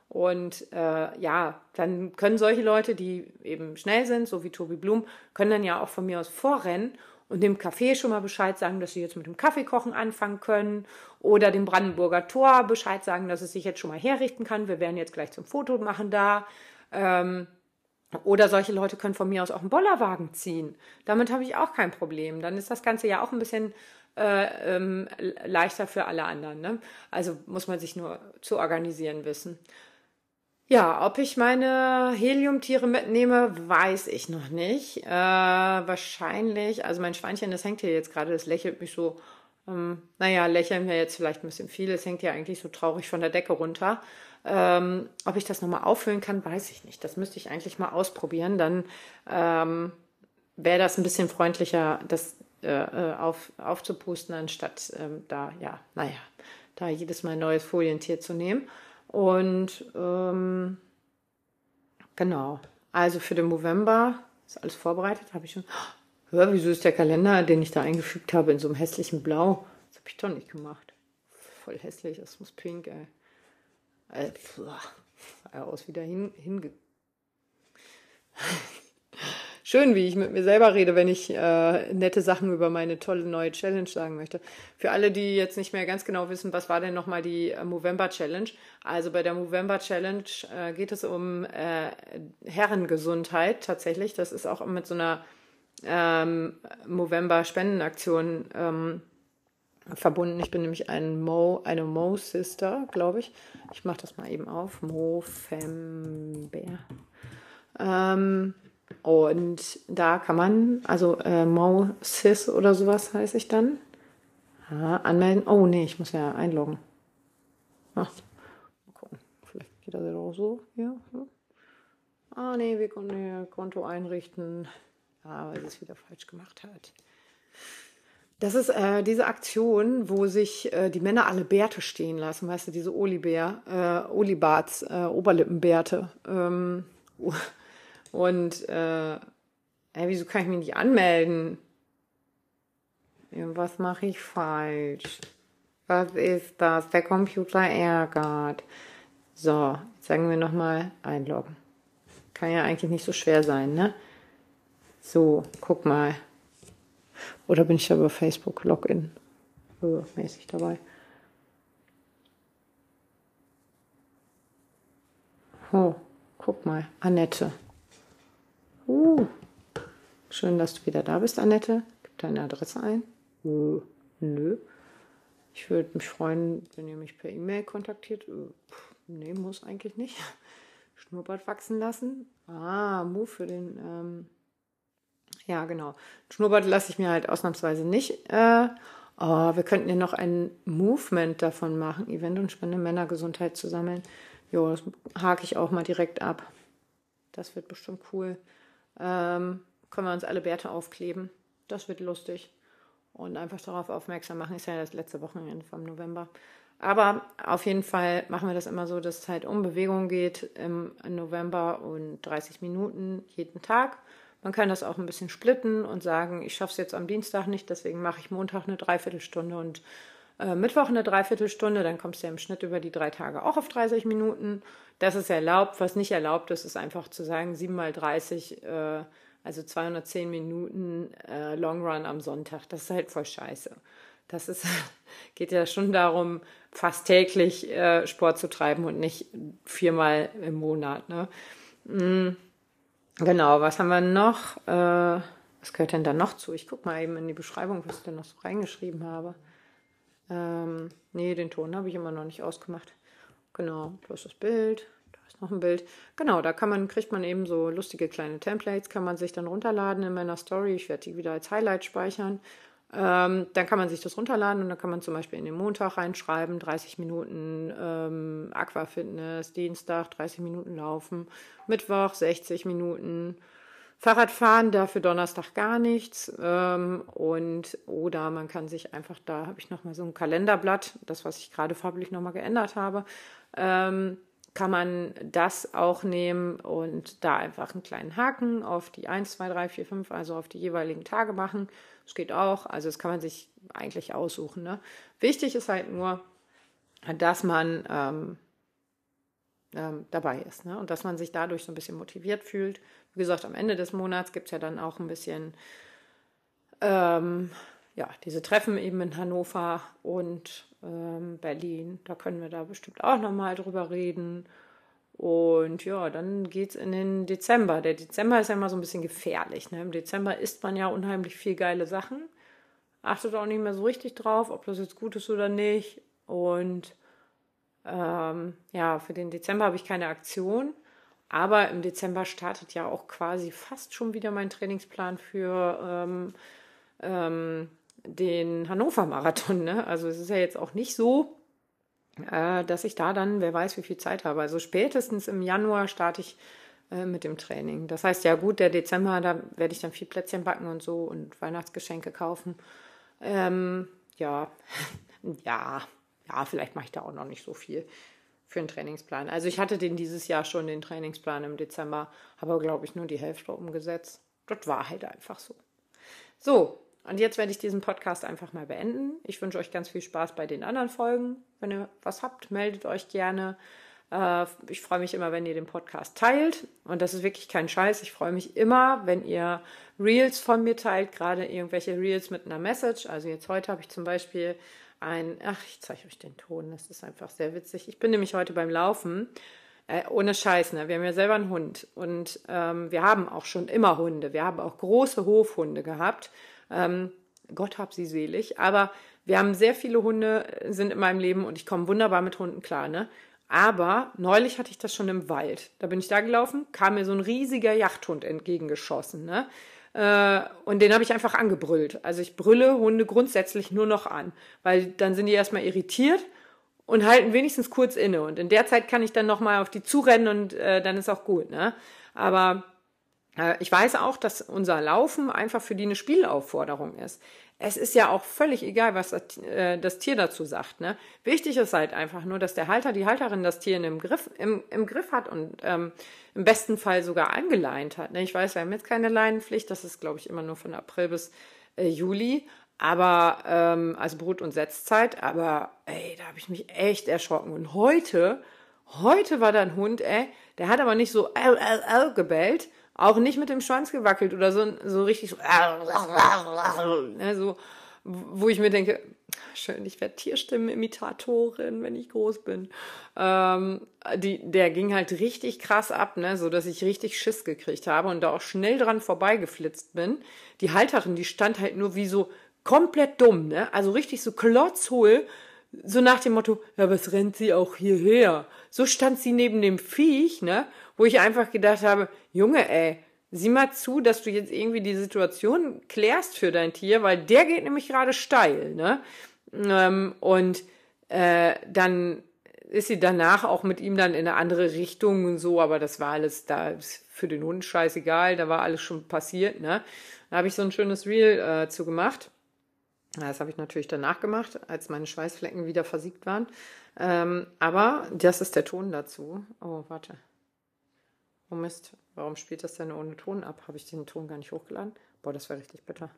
Und äh, ja, dann können solche Leute, die eben schnell sind, so wie Tobi Blum, können dann ja auch von mir aus vorrennen und dem Café schon mal Bescheid sagen, dass sie jetzt mit dem Kaffeekochen anfangen können oder dem Brandenburger Tor Bescheid sagen, dass es sich jetzt schon mal herrichten kann. Wir werden jetzt gleich zum Foto machen da. Ähm, oder solche Leute können von mir aus auch einen Bollerwagen ziehen. Damit habe ich auch kein Problem. Dann ist das Ganze ja auch ein bisschen äh, ähm, leichter für alle anderen. Ne? Also muss man sich nur zu organisieren wissen. Ja, ob ich meine Heliumtiere mitnehme, weiß ich noch nicht. Äh, wahrscheinlich, also mein Schweinchen, das hängt hier jetzt gerade, das lächelt mich so Ähm, naja, lächeln wäre jetzt vielleicht ein bisschen viel. Es hängt ja eigentlich so traurig von der Decke runter. Ähm, ob ich das nochmal auffüllen kann, weiß ich nicht. Das müsste ich eigentlich mal ausprobieren. Dann ähm, wäre das ein bisschen freundlicher, das äh, äh auf, aufzupusten, anstatt ähm, da, ja, naja, da jedes Mal ein neues Folientier zu nehmen. Und ähm, genau, also für den November ist alles vorbereitet, habe ich schon. Hör, wieso ist der Kalender, den ich da eingefügt habe, in so einem hässlichen Blau? Das habe ich doch nicht gemacht. Voll hässlich, das muss pink, ey. Äh, aus wie dahin hinge. Schön, wie ich mit mir selber rede, wenn ich äh, nette Sachen über meine tolle neue Challenge sagen möchte. Für alle, die jetzt nicht mehr ganz genau wissen, was war denn nochmal die äh, Movember Challenge? Also bei der Movember Challenge äh, geht es um äh, Herrengesundheit tatsächlich. Das ist auch mit so einer ähm, Movember Spendenaktion ähm, verbunden. Ich bin nämlich ein Mo, eine Mo-Sister, glaube ich. Ich mache das mal eben auf. Mo-Fember. Ähm, und da kann man, also äh, Mo-Sis oder sowas heiße ich dann, ja, anmelden. Oh nee, ich muss ja einloggen. Ach, mal gucken. Vielleicht geht das ja auch so. Ja. Ah nee, wir können ihr Konto einrichten. Ja, weil sie es wieder falsch gemacht hat. Das ist äh, diese Aktion, wo sich äh, die Männer alle Bärte stehen lassen, weißt du, diese Olibär, äh, Olibarts, äh, Oberlippenbärte. Ähm, und äh, ey, wieso kann ich mich nicht anmelden? Was mache ich falsch? Was ist das? Der Computer ärgert. So, jetzt sagen wir nochmal einloggen. Kann ja eigentlich nicht so schwer sein, ne? So, guck mal. Oder bin ich da über Facebook Login äh, mäßig dabei? Oh, guck mal, Annette. Uh, schön, dass du wieder da bist, Annette. Gib deine Adresse ein. Uh, nö. Ich würde mich freuen, wenn ihr mich per E-Mail kontaktiert. Uh, nee, muss eigentlich nicht. Schnurrbart wachsen lassen. Ah, Move für den. Ähm ja, genau. Schnurrbart lasse ich mir halt ausnahmsweise nicht. Äh, oh, wir könnten ja noch ein Movement davon machen, Event und Spende Männergesundheit zu sammeln. Jo, das hake ich auch mal direkt ab. Das wird bestimmt cool. Ähm, können wir uns alle Bärte aufkleben. Das wird lustig. Und einfach darauf aufmerksam machen. Ist ja das letzte Wochenende vom November. Aber auf jeden Fall machen wir das immer so, dass es halt um Bewegung geht im November und 30 Minuten jeden Tag. Man kann das auch ein bisschen splitten und sagen, ich schaffe es jetzt am Dienstag nicht, deswegen mache ich Montag eine Dreiviertelstunde und äh, Mittwoch eine Dreiviertelstunde, dann kommst du ja im Schnitt über die drei Tage auch auf 30 Minuten. Das ist erlaubt. Was nicht erlaubt ist, ist einfach zu sagen, 7 mal 30, äh, also 210 Minuten äh, Long Run am Sonntag. Das ist halt voll scheiße. Das ist, geht ja schon darum, fast täglich äh, Sport zu treiben und nicht viermal im Monat. Ne? Mm, genau, was haben wir noch? Äh, was gehört denn da noch zu? Ich gucke mal eben in die Beschreibung, was ich da noch so reingeschrieben habe. Ähm, nee, den Ton habe ich immer noch nicht ausgemacht. Genau, plus das Bild. Da ist noch ein Bild. Genau, da kann man, kriegt man eben so lustige kleine Templates, kann man sich dann runterladen in meiner Story. Ich werde die wieder als Highlight speichern. Ähm, dann kann man sich das runterladen und dann kann man zum Beispiel in den Montag reinschreiben, 30 Minuten ähm, Aquafitness, Dienstag 30 Minuten Laufen, Mittwoch 60 Minuten Fahrradfahren, dafür Donnerstag gar nichts. Ähm, und oder man kann sich einfach, da habe ich nochmal so ein Kalenderblatt, das, was ich gerade farblich nochmal geändert habe, ähm, kann man das auch nehmen und da einfach einen kleinen Haken auf die 1, 2, 3, 4, 5, also auf die jeweiligen Tage machen. Das geht auch. Also das kann man sich eigentlich aussuchen. Ne? Wichtig ist halt nur, dass man ähm, ähm, dabei ist ne? und dass man sich dadurch so ein bisschen motiviert fühlt wie gesagt, am Ende des Monats gibt es ja dann auch ein bisschen ähm, ja, diese Treffen eben in Hannover und ähm, Berlin. Da können wir da bestimmt auch nochmal drüber reden. Und ja, dann geht es in den Dezember. Der Dezember ist ja immer so ein bisschen gefährlich. Ne? Im Dezember isst man ja unheimlich viel geile Sachen. Achtet auch nicht mehr so richtig drauf, ob das jetzt gut ist oder nicht. Und ähm, ja, für den Dezember habe ich keine Aktion. Aber im Dezember startet ja auch quasi fast schon wieder mein Trainingsplan für ähm, ähm, den Hannover-Marathon. Ne? Also es ist ja jetzt auch nicht so, äh, dass ich da dann, wer weiß, wie viel Zeit habe. Also spätestens im Januar starte ich äh, mit dem Training. Das heißt, ja gut, der Dezember, da werde ich dann viel Plätzchen backen und so und Weihnachtsgeschenke kaufen. Ähm, ja, ja, ja, vielleicht mache ich da auch noch nicht so viel für einen Trainingsplan. Also ich hatte den dieses Jahr schon, den Trainingsplan im Dezember, habe glaube ich nur die Hälfte umgesetzt. Das war halt einfach so. So, und jetzt werde ich diesen Podcast einfach mal beenden. Ich wünsche euch ganz viel Spaß bei den anderen Folgen. Wenn ihr was habt, meldet euch gerne. Äh, ich freue mich immer, wenn ihr den Podcast teilt. Und das ist wirklich kein Scheiß. Ich freue mich immer, wenn ihr Reels von mir teilt, gerade irgendwelche Reels mit einer Message. Also jetzt heute habe ich zum Beispiel ein, ach, ich zeige euch den Ton, das ist einfach sehr witzig. Ich bin nämlich heute beim Laufen. Äh, ohne Scheiß, ne? Wir haben ja selber einen Hund und ähm, wir haben auch schon immer Hunde. Wir haben auch große Hofhunde gehabt. Ähm, Gott hab sie selig. Aber wir haben sehr viele Hunde, äh, sind in meinem Leben und ich komme wunderbar mit Hunden klar, ne? Aber neulich hatte ich das schon im Wald. Da bin ich da gelaufen, kam mir so ein riesiger Jachthund entgegengeschossen, ne? Äh, und den habe ich einfach angebrüllt. Also ich brülle Hunde grundsätzlich nur noch an, weil dann sind die erstmal irritiert und halten wenigstens kurz inne. Und in der Zeit kann ich dann nochmal auf die zurennen und äh, dann ist auch gut. Ne? Aber äh, ich weiß auch, dass unser Laufen einfach für die eine Spielaufforderung ist. Es ist ja auch völlig egal, was das, äh, das Tier dazu sagt. Ne? Wichtig ist halt einfach nur, dass der Halter, die Halterin das Tier im Griff, im, im Griff hat und ähm, im besten Fall sogar angeleint hat. Ne? Ich weiß, wir haben jetzt keine Leinenpflicht, das ist, glaube ich, immer nur von April bis äh, Juli. Aber, ähm, also Brut- und Setzzeit, aber ey, da habe ich mich echt erschrocken. Und heute, heute war da ein Hund, ey, der hat aber nicht so au, au, au gebellt, auch nicht mit dem Schwanz gewackelt oder so, so richtig so, ne, so, wo ich mir denke, schön, ich werde Tierstimmenimitattorin, wenn ich groß bin. Ähm, die, der ging halt richtig krass ab, ne, so dass ich richtig Schiss gekriegt habe und da auch schnell dran vorbeigeflitzt bin. Die Halterin, die stand halt nur wie so komplett dumm, ne, also richtig so klotzhohl, so nach dem Motto, ja, was rennt sie auch hierher? So stand sie neben dem Viech, ne, wo ich einfach gedacht habe, Junge, ey, sieh mal zu, dass du jetzt irgendwie die Situation klärst für dein Tier, weil der geht nämlich gerade steil, ne? Ähm, und äh, dann ist sie danach auch mit ihm dann in eine andere Richtung und so, aber das war alles da für den Hund scheißegal, da war alles schon passiert, ne? Da habe ich so ein schönes Reel äh, zu gemacht. Das habe ich natürlich danach gemacht, als meine Schweißflecken wieder versiegt waren. Ähm, aber das ist der Ton dazu. Oh, warte. Oh Mist, warum spielt das denn ohne Ton ab? Habe ich den Ton gar nicht hochgeladen? Boah, das wäre richtig bitter.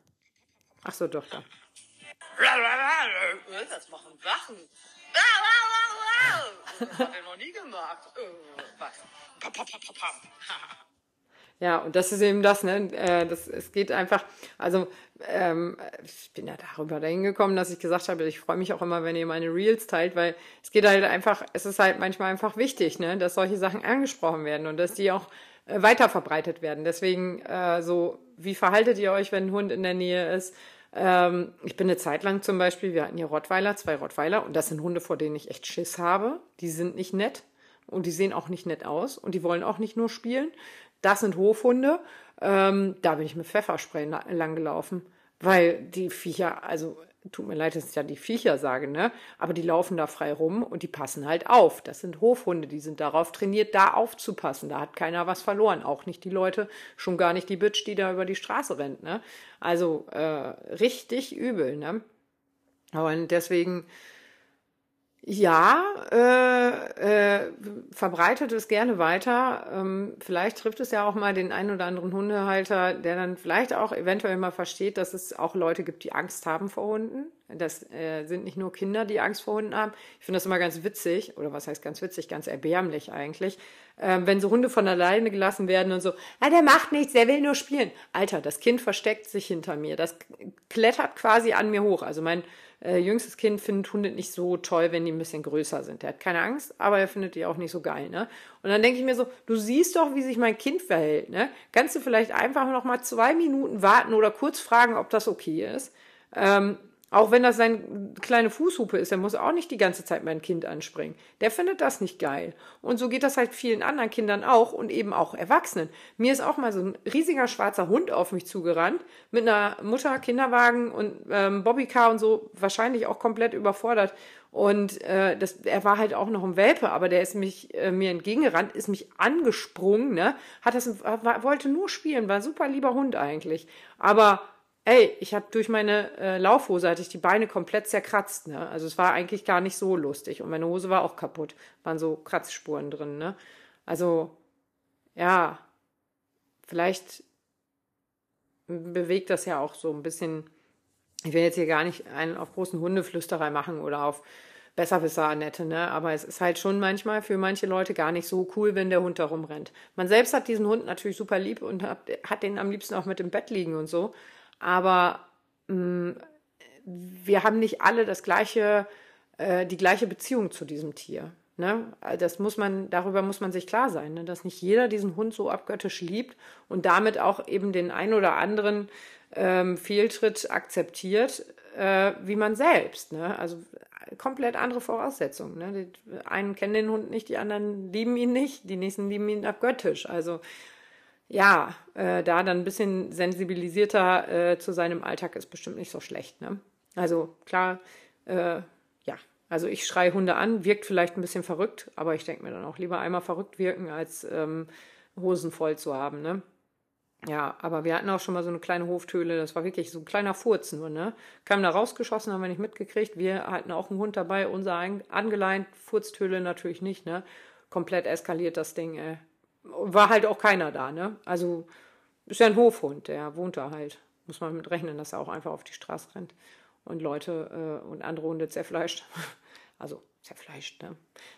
Ach so, doch, da. Das machen Sachen. Das hat er noch nie gemacht. Was? Ja, und das ist eben das, ne? Äh, das, es geht einfach, also ähm, ich bin ja darüber dahin gekommen, dass ich gesagt habe, ich freue mich auch immer, wenn ihr meine Reels teilt, weil es geht halt einfach, es ist halt manchmal einfach wichtig, ne, dass solche Sachen angesprochen werden und dass die auch äh, weiter verbreitet werden. Deswegen äh, so, wie verhaltet ihr euch, wenn ein Hund in der Nähe ist? Ähm, ich bin eine Zeit lang zum Beispiel, wir hatten hier Rottweiler, zwei Rottweiler und das sind Hunde, vor denen ich echt Schiss habe. Die sind nicht nett und die sehen auch nicht nett aus und die wollen auch nicht nur spielen. Das sind Hofhunde. Ähm, da bin ich mit Pfefferspray lang gelaufen, weil die Viecher, also tut mir leid, dass ich ja die Viecher sage, ne? Aber die laufen da frei rum und die passen halt auf. Das sind Hofhunde, die sind darauf trainiert, da aufzupassen. Da hat keiner was verloren. Auch nicht die Leute, schon gar nicht die Bitch, die da über die Straße rennt, ne? Also äh, richtig übel, ne? Und deswegen ja, äh, äh, verbreitet es gerne weiter. Ähm, vielleicht trifft es ja auch mal den einen oder anderen Hundehalter, der dann vielleicht auch eventuell mal versteht, dass es auch Leute gibt, die Angst haben vor Hunden. Das äh, sind nicht nur Kinder, die Angst vor Hunden haben. Ich finde das immer ganz witzig, oder was heißt ganz witzig, ganz erbärmlich eigentlich, ähm, wenn so Hunde von alleine gelassen werden und so, ah, der macht nichts, der will nur spielen. Alter, das Kind versteckt sich hinter mir. Das klettert quasi an mir hoch. Also mein äh, jüngstes Kind findet Hunde nicht so toll, wenn die ein bisschen größer sind. Der hat keine Angst, aber er findet die auch nicht so geil. Ne? Und dann denke ich mir so, du siehst doch, wie sich mein Kind verhält. Ne? Kannst du vielleicht einfach noch mal zwei Minuten warten oder kurz fragen, ob das okay ist? Ähm, Auch wenn das seine kleine Fußhupe ist, der muss auch nicht die ganze Zeit mein Kind anspringen. Der findet das nicht geil. Und so geht das halt vielen anderen Kindern auch und eben auch Erwachsenen. Mir ist auch mal so ein riesiger schwarzer Hund auf mich zugerannt, mit einer Mutter, Kinderwagen und ähm, Bobbycar und so, wahrscheinlich auch komplett überfordert. Und äh, das, er war halt auch noch ein Welpe, aber der ist mich äh, mir entgegengerannt, ist mich angesprungen, ne? Hat das, war, wollte nur spielen, war ein super lieber Hund eigentlich. Aber ey, ich habe durch meine äh, Laufhose hatte ich die Beine komplett zerkratzt, ne? Also es war eigentlich gar nicht so lustig und meine Hose war auch kaputt, waren so Kratzspuren drin, ne? Also ja, vielleicht bewegt das ja auch so ein bisschen. Ich will jetzt hier gar nicht einen auf großen Hundeflüsterei machen oder auf Besserwisser Annette, ne? Aber es ist halt schon manchmal für manche Leute gar nicht so cool, wenn der Hund da rumrennt. Man selbst hat diesen Hund natürlich super lieb und hat, hat den am liebsten auch mit im Bett liegen und so aber mh, mm, wir haben nicht alle das gleiche, äh, die gleiche Beziehung zu diesem Tier. Ne? Das muss man, darüber muss man sich klar sein, ne? dass nicht jeder diesen Hund so abgöttisch liebt und damit auch eben den ein oder anderen ähm, Fehltritt akzeptiert, äh, wie man selbst. Ne? Also komplett andere Voraussetzungen. Ne? Die einen kennen den Hund nicht, die anderen lieben ihn nicht, die nächsten lieben ihn abgöttisch. Also ja, äh, da dann ein bisschen sensibilisierter äh, zu seinem Alltag ist bestimmt nicht so schlecht. Ne? Also klar, äh, ja, also ich schreie Hunde an, wirkt vielleicht ein bisschen verrückt, aber ich denke mir dann auch lieber einmal verrückt wirken, als ähm, Hosen voll zu haben. Ne? Ja, aber wir hatten auch schon mal so eine kleine Hoftöle, das war wirklich so ein kleiner Furz nur, ne? Kam da rausgeschossen, haben wir nicht mitgekriegt. Wir hatten auch einen Hund dabei, unser angeleint, Furztöle natürlich nicht, ne? Komplett eskaliert das Ding, ey war halt auch keiner da, ne? Also ist ja ein Hofhund, der wohnt da halt. Muss man mit rechnen, dass er auch einfach auf die Straße rennt und Leute äh, und andere Hunde zerfleischt. Also zerfleischt, ne?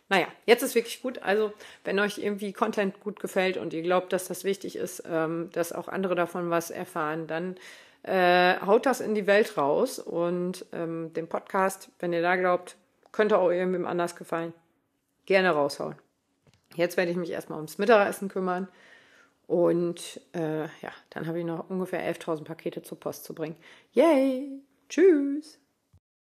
Naja, jetzt ist wirklich gut. Also, wenn euch irgendwie Content gut gefällt und ihr glaubt, dass das wichtig ist, ähm, dass auch andere davon was erfahren, dann äh, haut das in die Welt raus und ähm, den Podcast, wenn ihr da glaubt, könnte auch irgendwem anders gefallen, gerne raushauen. Jetzt werde ich mich erstmal ums Mittagessen kümmern. Und äh, ja, dann habe ich noch ungefähr 11.000 Pakete zur Post zu bringen. Yay! Tschüss!